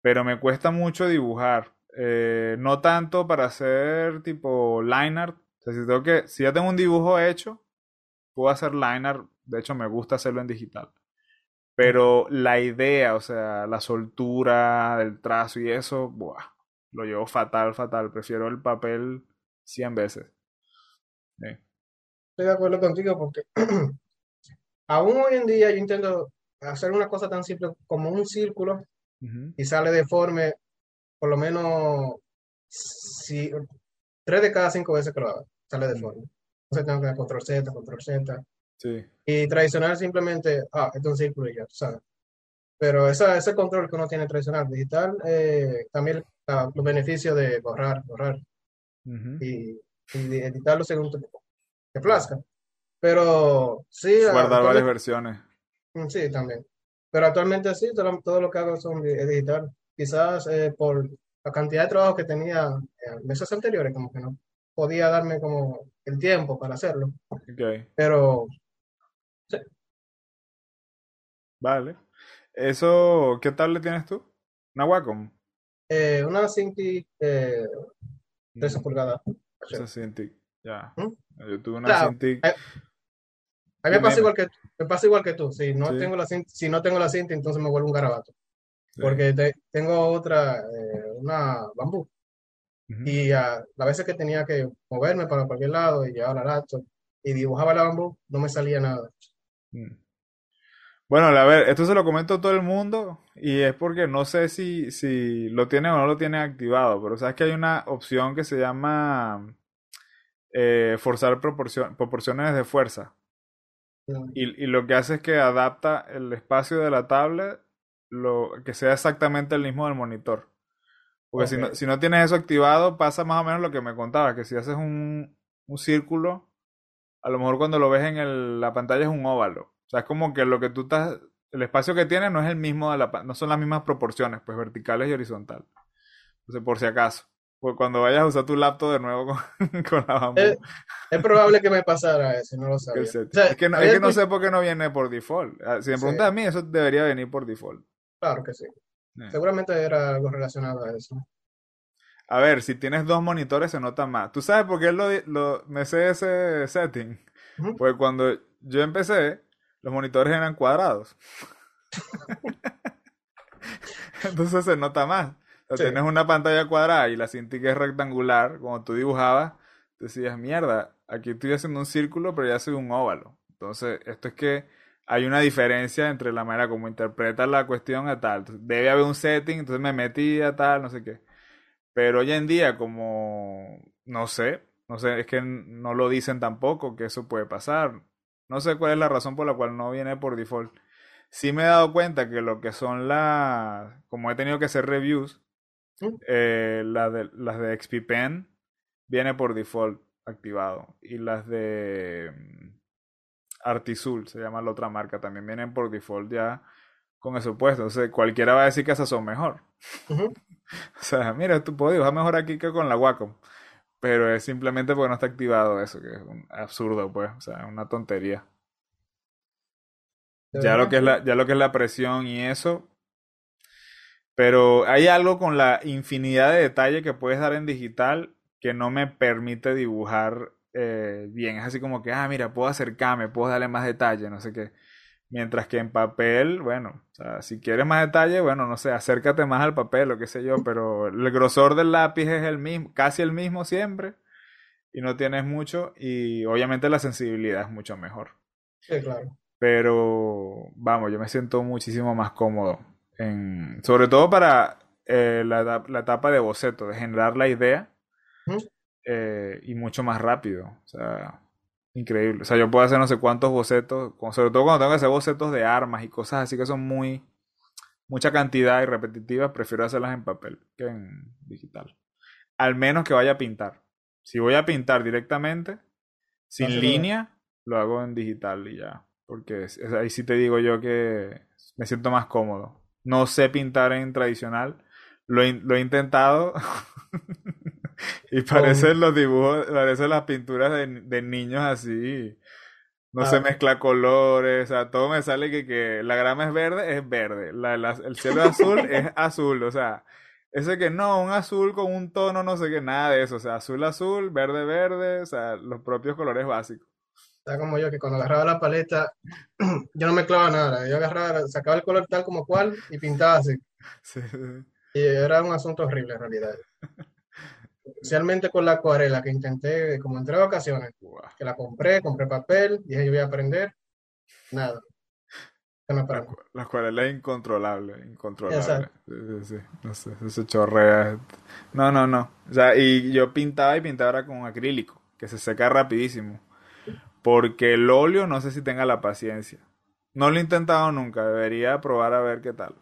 Pero me cuesta mucho dibujar. Eh, no tanto para hacer tipo line art. O sea, si, tengo que, si ya tengo un dibujo hecho, puedo hacer line art. De hecho, me gusta hacerlo en digital. Pero la idea, o sea, la soltura del trazo y eso, buah, lo llevo fatal, fatal. Prefiero el papel 100 veces. Estoy de acuerdo contigo porque aún hoy en día yo intento hacer una cosa tan simple como un círculo y sale deforme por lo menos si, tres de cada cinco veces que lo hago, sale deforme. Entonces tengo que dar control Z, control Z. Sí. Y tradicional simplemente, ah, esto es un círculo y ya, ¿sabes? Pero esa, ese control que uno tiene tradicional, digital, eh, también los beneficios de borrar, borrar y, y, editarlo según te plazca. Pero sí. Guardar varias versiones. Mm, sí, también. Pero actualmente sí, todo, lo que hago son digital. Quizás eh, por la cantidad de trabajo que tenía en meses anteriores, como que no podía darme como el tiempo para hacerlo. Okay. Pero sí. Vale. Eso, ¿qué tal le tienes tú? ¿Una Wacom? Eh, una Cintiq eh, 13 mm. pulgadas. Esa Cintiq, ya. ¿Mm? Yo tuve una Cintiq. Eh, a mí me pasa, igual que, me pasa igual que tú. Si no, tengo la cinta, si no tengo la cinta, entonces me vuelvo un garabato. Porque tengo otra, eh, una bambú. Y a las veces que tenía que moverme para cualquier lado y llevar la laptop y dibujaba la bambú, no me salía nada. Mm. Bueno, a ver, esto se lo comento a todo el mundo y es porque no sé si, si lo tiene o no lo tiene activado, pero sabes que hay una opción que se llama eh, forzar proporciones de fuerza. Y, y, lo que hace es que adapta el espacio de la tablet lo, que sea exactamente el mismo del monitor. Porque si, no, si no tienes eso activado, pasa más o menos lo que me contaba, que si haces un, un círculo, a lo mejor cuando lo ves en el, la pantalla es un óvalo. O sea, es como que lo que tú estás, el espacio que tiene no es el mismo de la, no son las mismas proporciones, pues verticales y horizontal. Entonces, por si acaso. Cuando vayas a usar tu laptop de nuevo con, con la bambú. Es, probable que me pasara eso, no lo sabía. es que, no, es que no sé por qué no viene por default. Ah, si me preguntas a mí, eso debería venir por default. Claro que sí. Seguramente era algo relacionado a eso. A ver, si tienes dos monitores se nota más. ¿Tú sabes por qué lo, lo, me sé ese setting? Porque cuando yo empecé, los monitores eran cuadrados. Entonces se nota más. Tienes una pantalla cuadrada y la Cintiq es rectangular, como tú dibujabas, decías, mierda, aquí estoy haciendo un círculo, pero ya soy un óvalo. Entonces, esto es que hay una diferencia entre la manera como interpretas la cuestión a tal. debe haber un setting, entonces me metí a tal, no sé qué. Pero hoy en día, como, no sé, no sé, es que no lo dicen tampoco que eso puede pasar. No sé cuál es la razón por la cual no viene por default. Sí me he dado cuenta que lo que son las, como he tenido que hacer reviews, eh, la de, las de XP Pen viene por default activado. Y las de Artisul, se llama la otra marca, también vienen por default ya con eso puesto. Entonces cualquiera va a decir que esas son mejor. o sea, mira, tú puedes dibujar mejor aquí que con la Wacom. Pero es simplemente porque no está activado eso, que es un absurdo, pues. O sea, una tontería. Ya lo, que es la, ya lo que es la presión y eso, pero hay algo con la infinidad de detalle que puedes dar en digital que no me permite dibujar eh, bien. Es así como que, ah, mira, puedo acercarme, puedo darle más detalle, no sé qué. Mientras que en papel, bueno, o sea, si quieres más detalle, bueno, no sé, acércate más al papel o qué sé yo, pero el grosor del lápiz es el mismo, casi el mismo siempre, y no tienes mucho, y obviamente la sensibilidad es mucho mejor. Sí, claro. Pero, vamos, yo me siento muchísimo más cómodo sobre todo para eh, la, etapa de boceto, de generar la idea eh, y mucho más rápido. O sea, increíble. O sea, yo puedo hacer no sé cuántos bocetos, sobre todo cuando tengo que hacer bocetos de armas y cosas así que son muy, mucha cantidad y repetitivas, prefiero hacerlas en papel que en digital. Al menos que vaya a pintar. Si voy a pintar directamente, sin línea, lo hago en digital y ya. Porque ahí sí te digo yo que me siento más cómodo. No sé pintar en tradicional. Lo, he intentado. y parecen los dibujos, parecen las pinturas de, niños así. No se ah. mezcla colores, o sea, todo me sale que, que la grama es verde, es verde. el cielo azul es azul, o sea, ese que no, un azul con un tono, no sé qué, nada de eso. O sea, azul, azul, verde, verde, o sea, los propios colores básicos. Está como yo, que cuando agarraba la paleta, yo no mezclaba nada. Yo agarraba, sacaba el color tal como cual y pintaba así. Y era un asunto horrible en realidad. Especialmente con la acuarela que intenté, como en tres ocasiones, que la compré, compré papel, dije yo voy a aprender, nada. La, acuarela es incontrolable, incontrolable. Sí, no sé, se chorrea. No, no, no. O sea, y yo pintaba y pintaba con acrílico, que se seca rapidísimo. Porque el óleo no sé si tenga la paciencia. No lo he intentado nunca, debería probar a ver qué tal.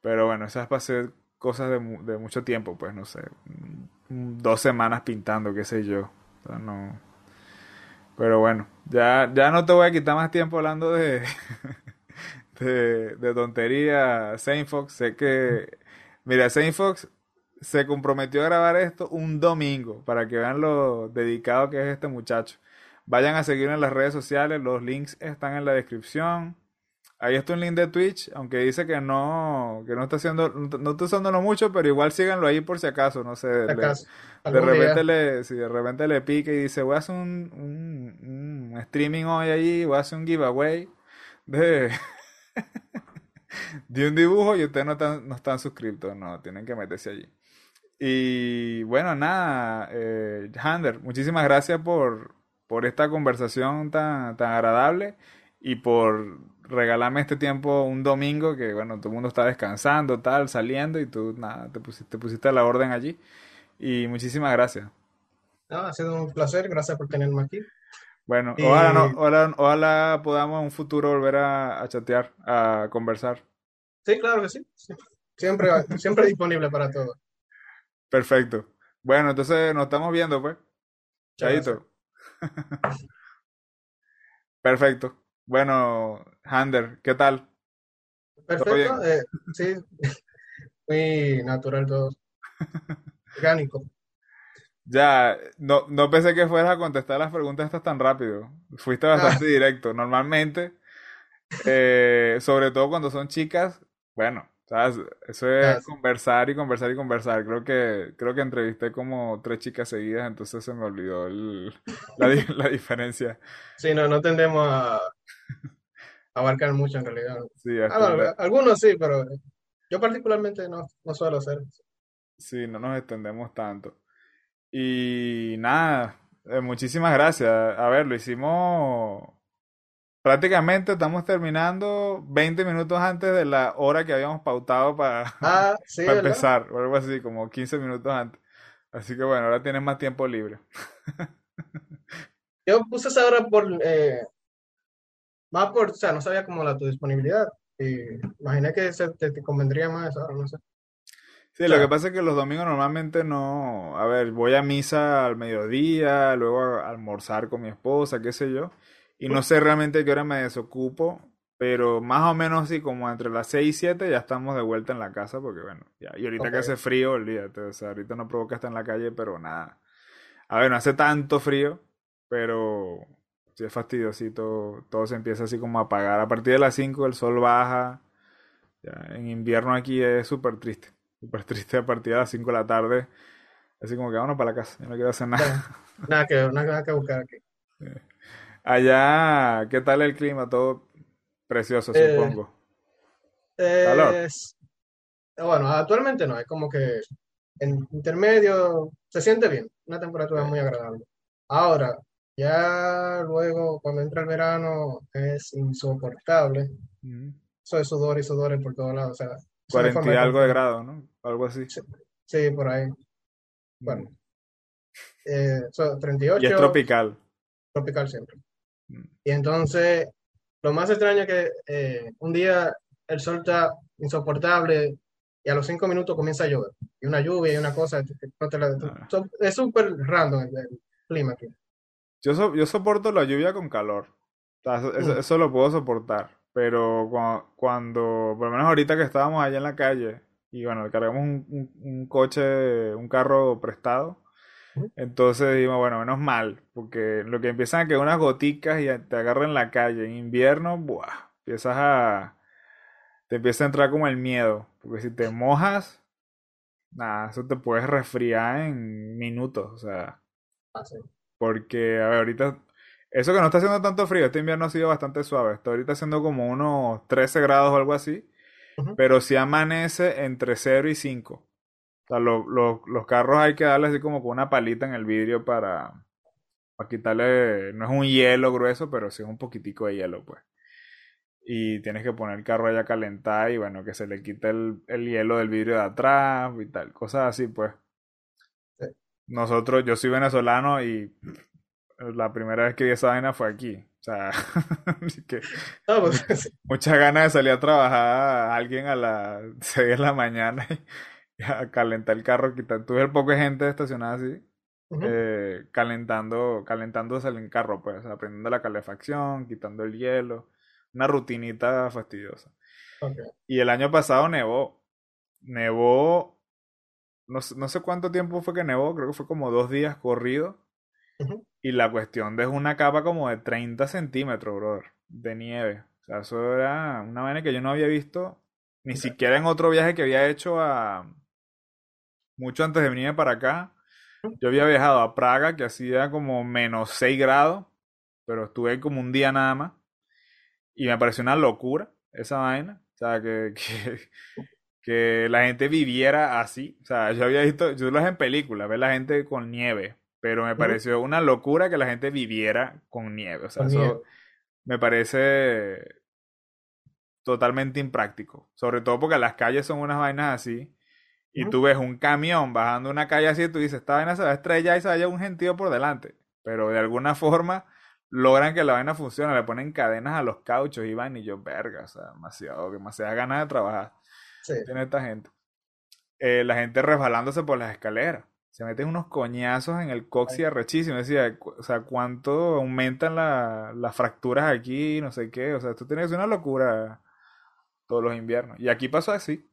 Pero bueno, esas para hacer cosas de, de mucho tiempo, pues no sé. Dos semanas pintando, qué sé yo. No. Pero bueno, ya, ya no te voy a quitar más tiempo hablando de, de, de tontería. Saint Fox, sé que. Mira, Saint Fox se comprometió a grabar esto un domingo para que vean lo dedicado que es este muchacho. Vayan a seguir en las redes sociales, los links están en la descripción. Ahí está un link de Twitch, aunque dice que no, que no está haciendo, no, está usándolo mucho, pero igual síganlo ahí por si acaso, no sé. de repente le, si de repente le pique y dice, voy a hacer un, un, streaming hoy allí, voy a hacer un giveaway de, de un dibujo y ustedes no están, no están suscritos, no, tienen que meterse allí. Y bueno, nada, eh, Hander, muchísimas gracias por, por esta conversación tan, tan agradable y por regalarme este tiempo un domingo que, bueno, todo el mundo está descansando, tal, saliendo y tú, nada, te pusiste, pusiste a la orden allí. Y muchísimas gracias. ha sido un placer, gracias por tenerme aquí. Bueno, ojalá, ojalá, podamos en un futuro volver a, chatear, a conversar. Sí, claro que sí. Siempre, siempre disponible para todo. Perfecto. Bueno, entonces nos estamos viendo, pues. Chaito. Perfecto. Bueno, Hander, ¿qué tal? Perfecto, eh, sí, muy natural todo, orgánico. Ya, no, no pensé que fueras a contestar las preguntas estas tan rápido. Fuiste bastante ah. directo. Normalmente, eh, sobre todo cuando son chicas, bueno, ¿sabes? Eso es conversar y conversar y conversar. Creo que, creo que entrevisté como tres chicas seguidas, entonces se me olvidó la, la, diferencia. Sí, no, no tendemos a abarcar mucho en realidad. Sí, ah, algunos sí, pero yo particularmente no, no suelo hacer. Sí, no nos extendemos tanto. Y nada, eh, muchísimas gracias. A ver, lo hicimos prácticamente estamos terminando 20 minutos antes de la hora que habíamos pautado para, ah, para empezar, o algo así, como 15 minutos antes. Así que bueno, ahora tienes más tiempo libre. Yo puse esa hora por, eh, más por, o sea, no sabía cómo la tu disponibilidad. Y imaginé que te, convendría más esa hora, no sé. Sí, lo que pasa es que los domingos normalmente no, a ver, voy a misa al mediodía, luego a almorzar con mi esposa, qué sé yo. Y no sé realmente qué hora me desocupo, pero más o menos así como entre las 6 y 7 ya estamos de vuelta en la casa porque bueno, ya, y ahorita que hace frío, olvídate, o sea, ahorita no provoca estar en la calle, pero nada. A ver, no hace tanto frío, pero sí es fastidiosito, todo se empieza así como a apagar. A partir de las 5 el sol baja, ya, en invierno aquí es súper triste, súper triste a partir de las 5 de la tarde, así como que vámonos para la casa, yo no quiero hacer nada. Nada que, nada que buscar aquí. Allá, ¿qué tal el clima? Todo precioso, eh, supongo. Bueno, actualmente no, es como que en intermedio se siente bien, una temperatura muy agradable. Ahora, ya luego, cuando entra el verano, es insoportable. Eso de sudor y sudores por todos lados. O sea, 40 y algo de grado, ¿no? Algo así. Sí, por ahí. Bueno. Eh, 38. Y es tropical. Tropical siempre. Y entonces, lo más extraño es que eh, un día el sol está insoportable y a los cinco minutos comienza a llover. Y una lluvia y una cosa, ah. es súper random el, clima aquí. Yo, yo soporto la lluvia con calor. Mm. eso, lo puedo soportar. Pero cuando, por lo menos ahorita que estábamos allá en la calle, y bueno, cargamos un, coche, un carro prestado, entonces dijimos, bueno, menos mal, porque lo que empiezan a que unas goticas y te agarran en la calle en invierno, buah, empiezas a, te empieza a entrar como el miedo, porque si te mojas, nada, eso te puedes resfriar en minutos, o sea, ah, porque, a ver, ahorita eso que no está haciendo tanto frío, este invierno ha sido bastante suave. Está ahorita haciendo como unos 13 grados o algo así. Pero si amanece entre 0 y 5. O sea, los carros hay que darle así como con una palita en el vidrio para, para quitarle. No es un hielo grueso, pero sí es un poquitico de hielo, pues. Y tienes que poner el carro allá a calentar y bueno, que se le quite el, el hielo del vidrio de atrás y tal. Cosas así, pues. Nosotros, yo soy venezolano y la primera vez que vi esa vaina fue aquí. O sea, que pues, muchas ganas de salir a trabajar alguien a las 6 de la mañana y, a calentar el carro, quitar. Tuve el poco de gente estacionada así, eh, calentando, calentándose el carro, pues, aprendiendo la calefacción, quitando el hielo. Una rutinita fastidiosa. Y el año pasado nevó. Nevó. No, no sé cuánto tiempo fue que nevó, creo que fue como dos días corrido. Y la cuestión de una capa como de 30 centímetros, brother, de nieve. O sea, eso era una vaina que yo no había visto ni siquiera en otro viaje que había hecho a... Mucho antes de venir para acá. Yo había viajado a Praga, que hacía como menos 6 grados, pero estuve como un día nada más. Y me pareció una locura esa vaina. O sea, que, que, que la gente viviera así. O sea, yo había visto, yo lo en películas, ver la gente con nieve pero me pareció una locura que la gente viviera con nieve. O sea, eso me parece totalmente impráctico. Sobre todo porque las calles son unas vainas así. Y tú ves un camión bajando una calle así y tú dices, esta vaina se va a estrellar y se vaya un gentío por delante. Pero de alguna forma logran que la vaina funcione. Le ponen cadenas a los cauchos y van y yo, verga, o sea, demasiado, demasiada ganas de trabajar. Tiene esta gente. Eh, la gente resbalándose por las escaleras se meten unos coñazos en el coxis arrechísimo. Decía, o sea, cuánto aumentan las fracturas aquí, no sé qué. O sea, esto tiene que ser una locura todos los inviernos. Y aquí pasó así.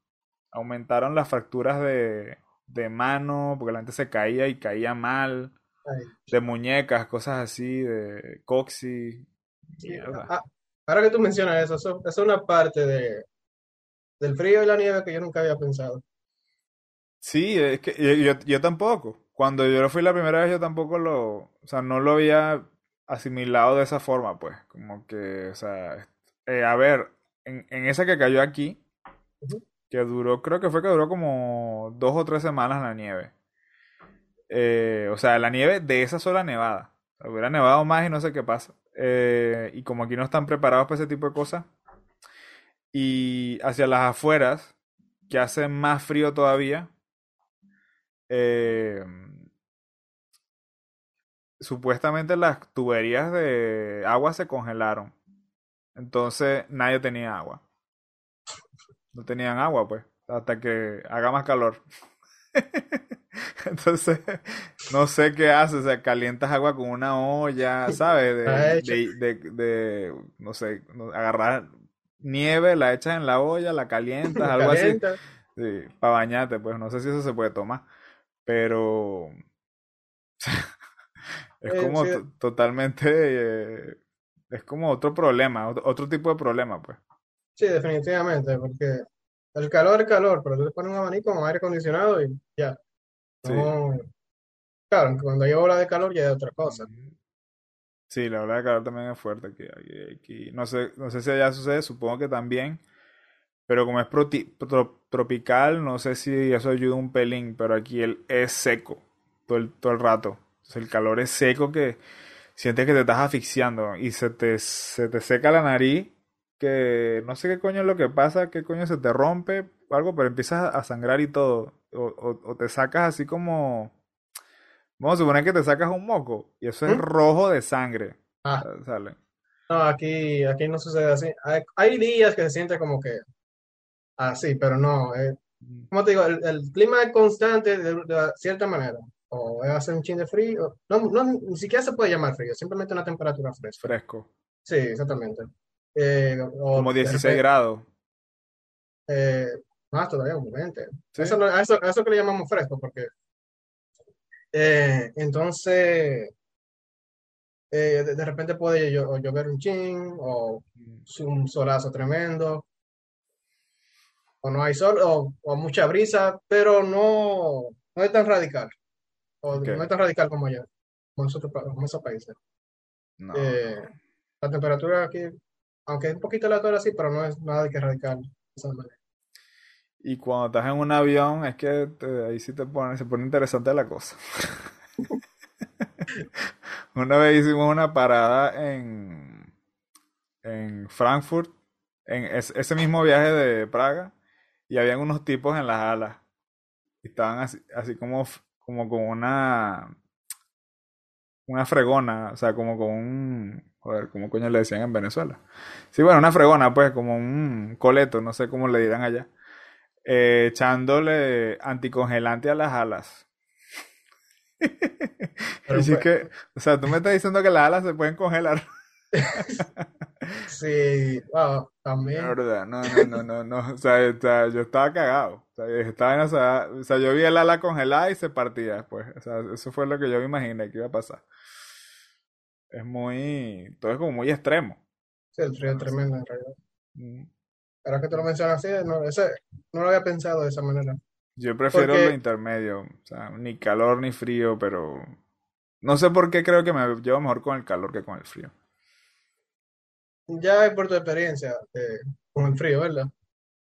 Aumentaron las fracturas de, de mano, porque la gente se caía y caía mal. De muñecas, cosas así, de coxis. Ah, ahora que tú mencionas eso, eso, es una parte de, del frío y la nieve que yo nunca había pensado. Sí, es que yo, yo, tampoco. Cuando yo lo fui la primera vez, yo tampoco lo, o sea, no lo había asimilado de esa forma, pues. Como que, o sea, eh, a ver, en, en esa que cayó aquí, que duró, creo que fue que duró como dos o tres semanas la nieve. Eh, o sea, la nieve de esa sola nevada. hubiera nevado más y no sé qué pasa. Eh, y como aquí no están preparados para ese tipo de cosas. Y hacia las afueras, que hace más frío todavía, eh, supuestamente las tuberías de agua se congelaron. Entonces nadie tenía agua. No tenían agua, pues, hasta que haga más calor. Entonces, no sé qué haces, o sea, calientas agua con una olla, ¿sabes? De, de, no sé, agarrar nieve, la echas en la olla, la calientas, algo así. Sí, para bañarte, pues no sé si eso se puede tomar. Pero es como totalmente, eh, es como otro problema, otro, tipo de problema, pues. Sí, definitivamente, porque el calor es calor, pero tú le pones un abanico con aire acondicionado y ya. Claro, cuando hay ola de calor ya es otra cosa. Sí, la ola de calor también es fuerte aquí, aquí, No sé, no sé si allá sucede, supongo que también. Pero como es tropical, no sé si eso ayuda un pelín, pero aquí él es seco todo el, todo el rato. el calor es seco que sientes que te estás asfixiando y se te, se te seca la nariz, que no sé qué coño es lo que pasa, qué coño se te rompe o algo, pero empiezas a sangrar y todo. O, o, te sacas así como... Vamos a suponer que te sacas un moco y eso es ¿Mm? rojo de sangre. Ah. Sale. No, aquí, aquí no sucede así. Hay, hay días que se siente como que Ah, sí, pero no, es como te digo, el, clima es constante de, cierta manera. O hace un chin de frío. No, no, ni siquiera se puede llamar frío, simplemente una temperatura fresca. Fresco. Sí, exactamente. Eh, como 16 grados. Eh, más todavía, obviamente. Eso, eso, eso que le llamamos fresco, porque eh, entonces eh, de, repente puede llover un chin o un solazo tremendo o no hay sol o, mucha brisa, pero no, no es tan radical. O no es tan radical como allá, como, nosotros, como esos países. Eh, la temperatura aquí, aunque es un poquito aleatoria así, pero no es nada de que radical. Y cuando estás en un avión, es que ahí sí te pone, se pone interesante la cosa. una vez hicimos una parada en, en Frankfurt, en ese mismo viaje de Praga, y habían unos tipos en las alas. Estaban así, así como, como con una una fregona, o sea, como con un, joder, ¿cómo coño le decían en Venezuela? Sí, bueno, una fregona, pues, como un coleto, no sé cómo le dirán allá, eh, echándole anticongelante a las alas. y que, o sea, tú me estás diciendo que las alas se pueden congelar. sí, wow, también. verdad, no, no, no, no, O, sea, yo estaba cagado. O sea, estaba en esa, o sea, yo vi el ala congelada y se partía después. O sea, eso fue lo que yo me imaginé que iba a pasar. Es muy, todo es como muy extremo. Sí, el frío es tremendo en realidad. Mm. Ahora que te lo mencionas así, no, ese, no lo había pensado de esa manera. Yo prefiero lo intermedio, o sea, ni calor ni frío, pero no sé por qué creo que me llevo mejor con el calor que con el frío. Ya es por tu experiencia eh, con el frío, ¿verdad?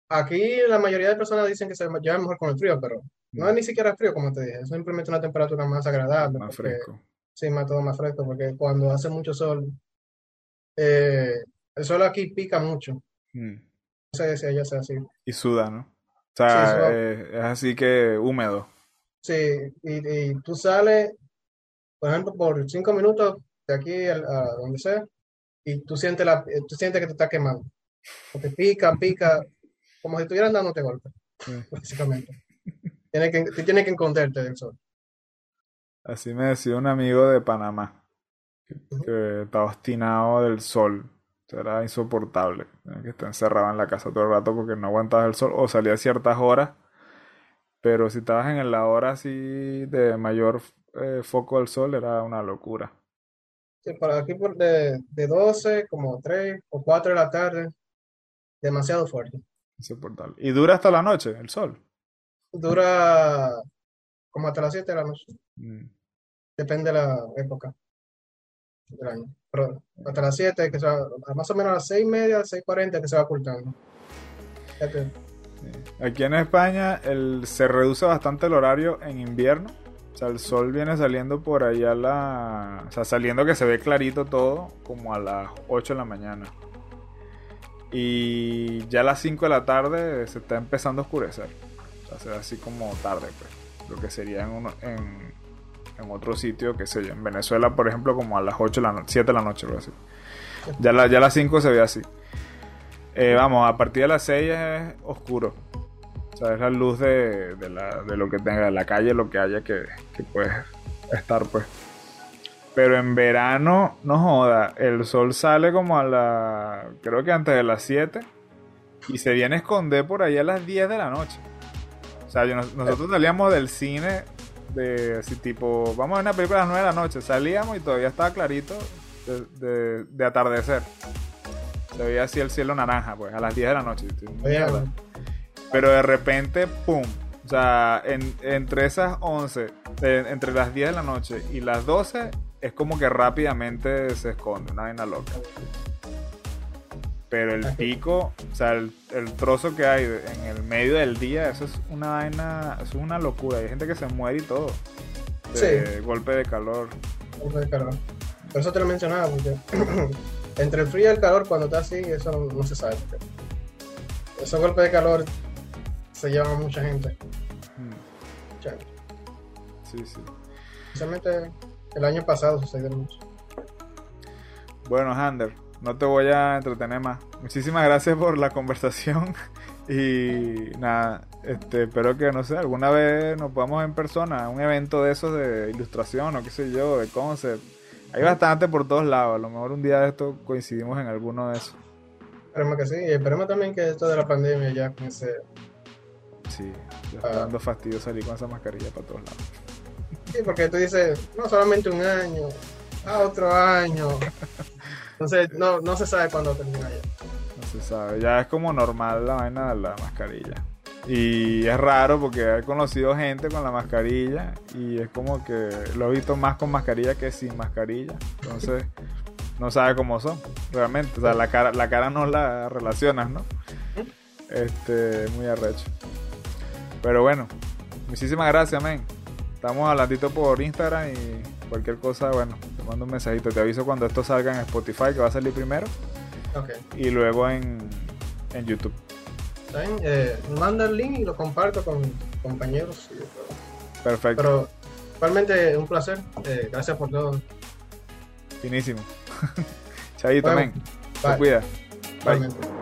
Aquí la mayoría de personas dicen que se lleva mejor con el frío, pero no es ni siquiera frío, como te dije, es simplemente una temperatura más agradable. Más fresco. Sí, más todo más fresco, porque cuando hace mucho sol, eh, el sol aquí pica mucho. Mm. No sé si allá sea así. Y suda, ¿no? O sea, eh, es así que húmedo. Sí, y, y, tú sales, por ejemplo, por cinco minutos de aquí a donde sea, y tú sientes, la, eh, tú sientes que te está quemando. te pica, pica, como si estuvieran dándote golpe, básicamente. Tienes que, tú tienes que esconderte del sol. Así me decía un amigo de Panamá, que, estaba obstinado del sol. Era insoportable. Que estar encerrado en la casa todo el rato porque no aguantabas el sol o salía a ciertas horas. Pero si estabas en la hora así de mayor eh, foco del sol era una locura. Sí, para aquí por de, de 12, como 3 o 4 de la tarde, demasiado fuerte. Insoportable. ¿Y dura hasta la noche el sol? Dura como hasta las 7 de la noche. Mm. Depende de la época del año. Hasta las 7, que más o menos a las 6 y media, 6.40 que se va ocultando. Aquí en España el, se reduce bastante el horario en invierno o sea, el sol viene saliendo por ahí a la... O sea, saliendo que se ve clarito todo, como a las 8 de la mañana. Y ya a las 5 de la tarde se está empezando a oscurecer. O sea, se ve así como tarde, pues. Lo que sería en, en otro sitio, que sé yo. En Venezuela, por ejemplo, como a las 8 de la 7 de la noche, algo así. Ya, ya a las 5 se ve así. Eh, vamos, a partir de las 6 es oscuro. O sea, es la luz de, lo que tenga la calle, lo que haya que, que puede estar, pues. Pero en verano, no joda, el sol sale como a la. Creo que antes de las 7. Y se viene a esconder por ahí a las 10 de la noche. O sea, nosotros salíamos del cine de así tipo. Vamos a ver una película a las 9 de la noche. Salíamos y todavía estaba clarito de, atardecer. Se veía así el cielo naranja, pues, a las 10 de la noche. Pero de repente, ¡pum! O sea, entre esas 11, entre las 10 de la noche y las 12, es como que rápidamente se esconde, una vaina loca. Pero el pico, o sea, el, trozo que hay en el medio del día, eso es una vaina, eso es una locura. Hay gente que se muere y todo. De golpe de calor. Golpe de calor. Por eso te lo mencionaba, porque entre el frío y el calor, cuando está así, eso no, se sabe. Esos golpes de calor se llevan a mucha gente. Mm. Sí, sí. Especialmente el año pasado sucedió mucho. Bueno, Hander, no te voy a entretener más. Muchísimas gracias por la conversación. Y nada, Este, espero que, no sé, alguna vez nos podamos en persona, un evento de esos de ilustración o qué sé yo, de concept. Hay bastante por todos lados. A lo mejor un día de esto coincidimos en alguno de esos. Esperemos que sí. Y esperemos también que esto de la pandemia ya comience. Sí, ya está Ah. dando fastidio salir con esa mascarilla para todos lados. Sí, porque tú dices, no solamente un año, a otro año. Entonces, no, no se sabe cuándo termina ya. No se sabe. Ya es como normal la vaina de la mascarilla. Y es raro porque he conocido gente con la mascarilla y es como que lo he visto más con mascarilla que sin mascarilla. Entonces, no sabe cómo son, realmente. O sea, la cara, la cara no la relacionas, ¿no? Este, muy arrecho. Pero bueno, muchísimas gracias, men. Estamos hablando por Instagram y cualquier cosa, bueno, te mando un mensajito. Te aviso cuando esto salga en Spotify, que va a salir primero, y luego en, en YouTube. Eh, manda el link y lo comparto con compañeros. Perfecto, Pero, realmente un placer. Eh, gracias por todo. finísimo. Chaito, Bueno, men. Te cuida. Bye. Realmente.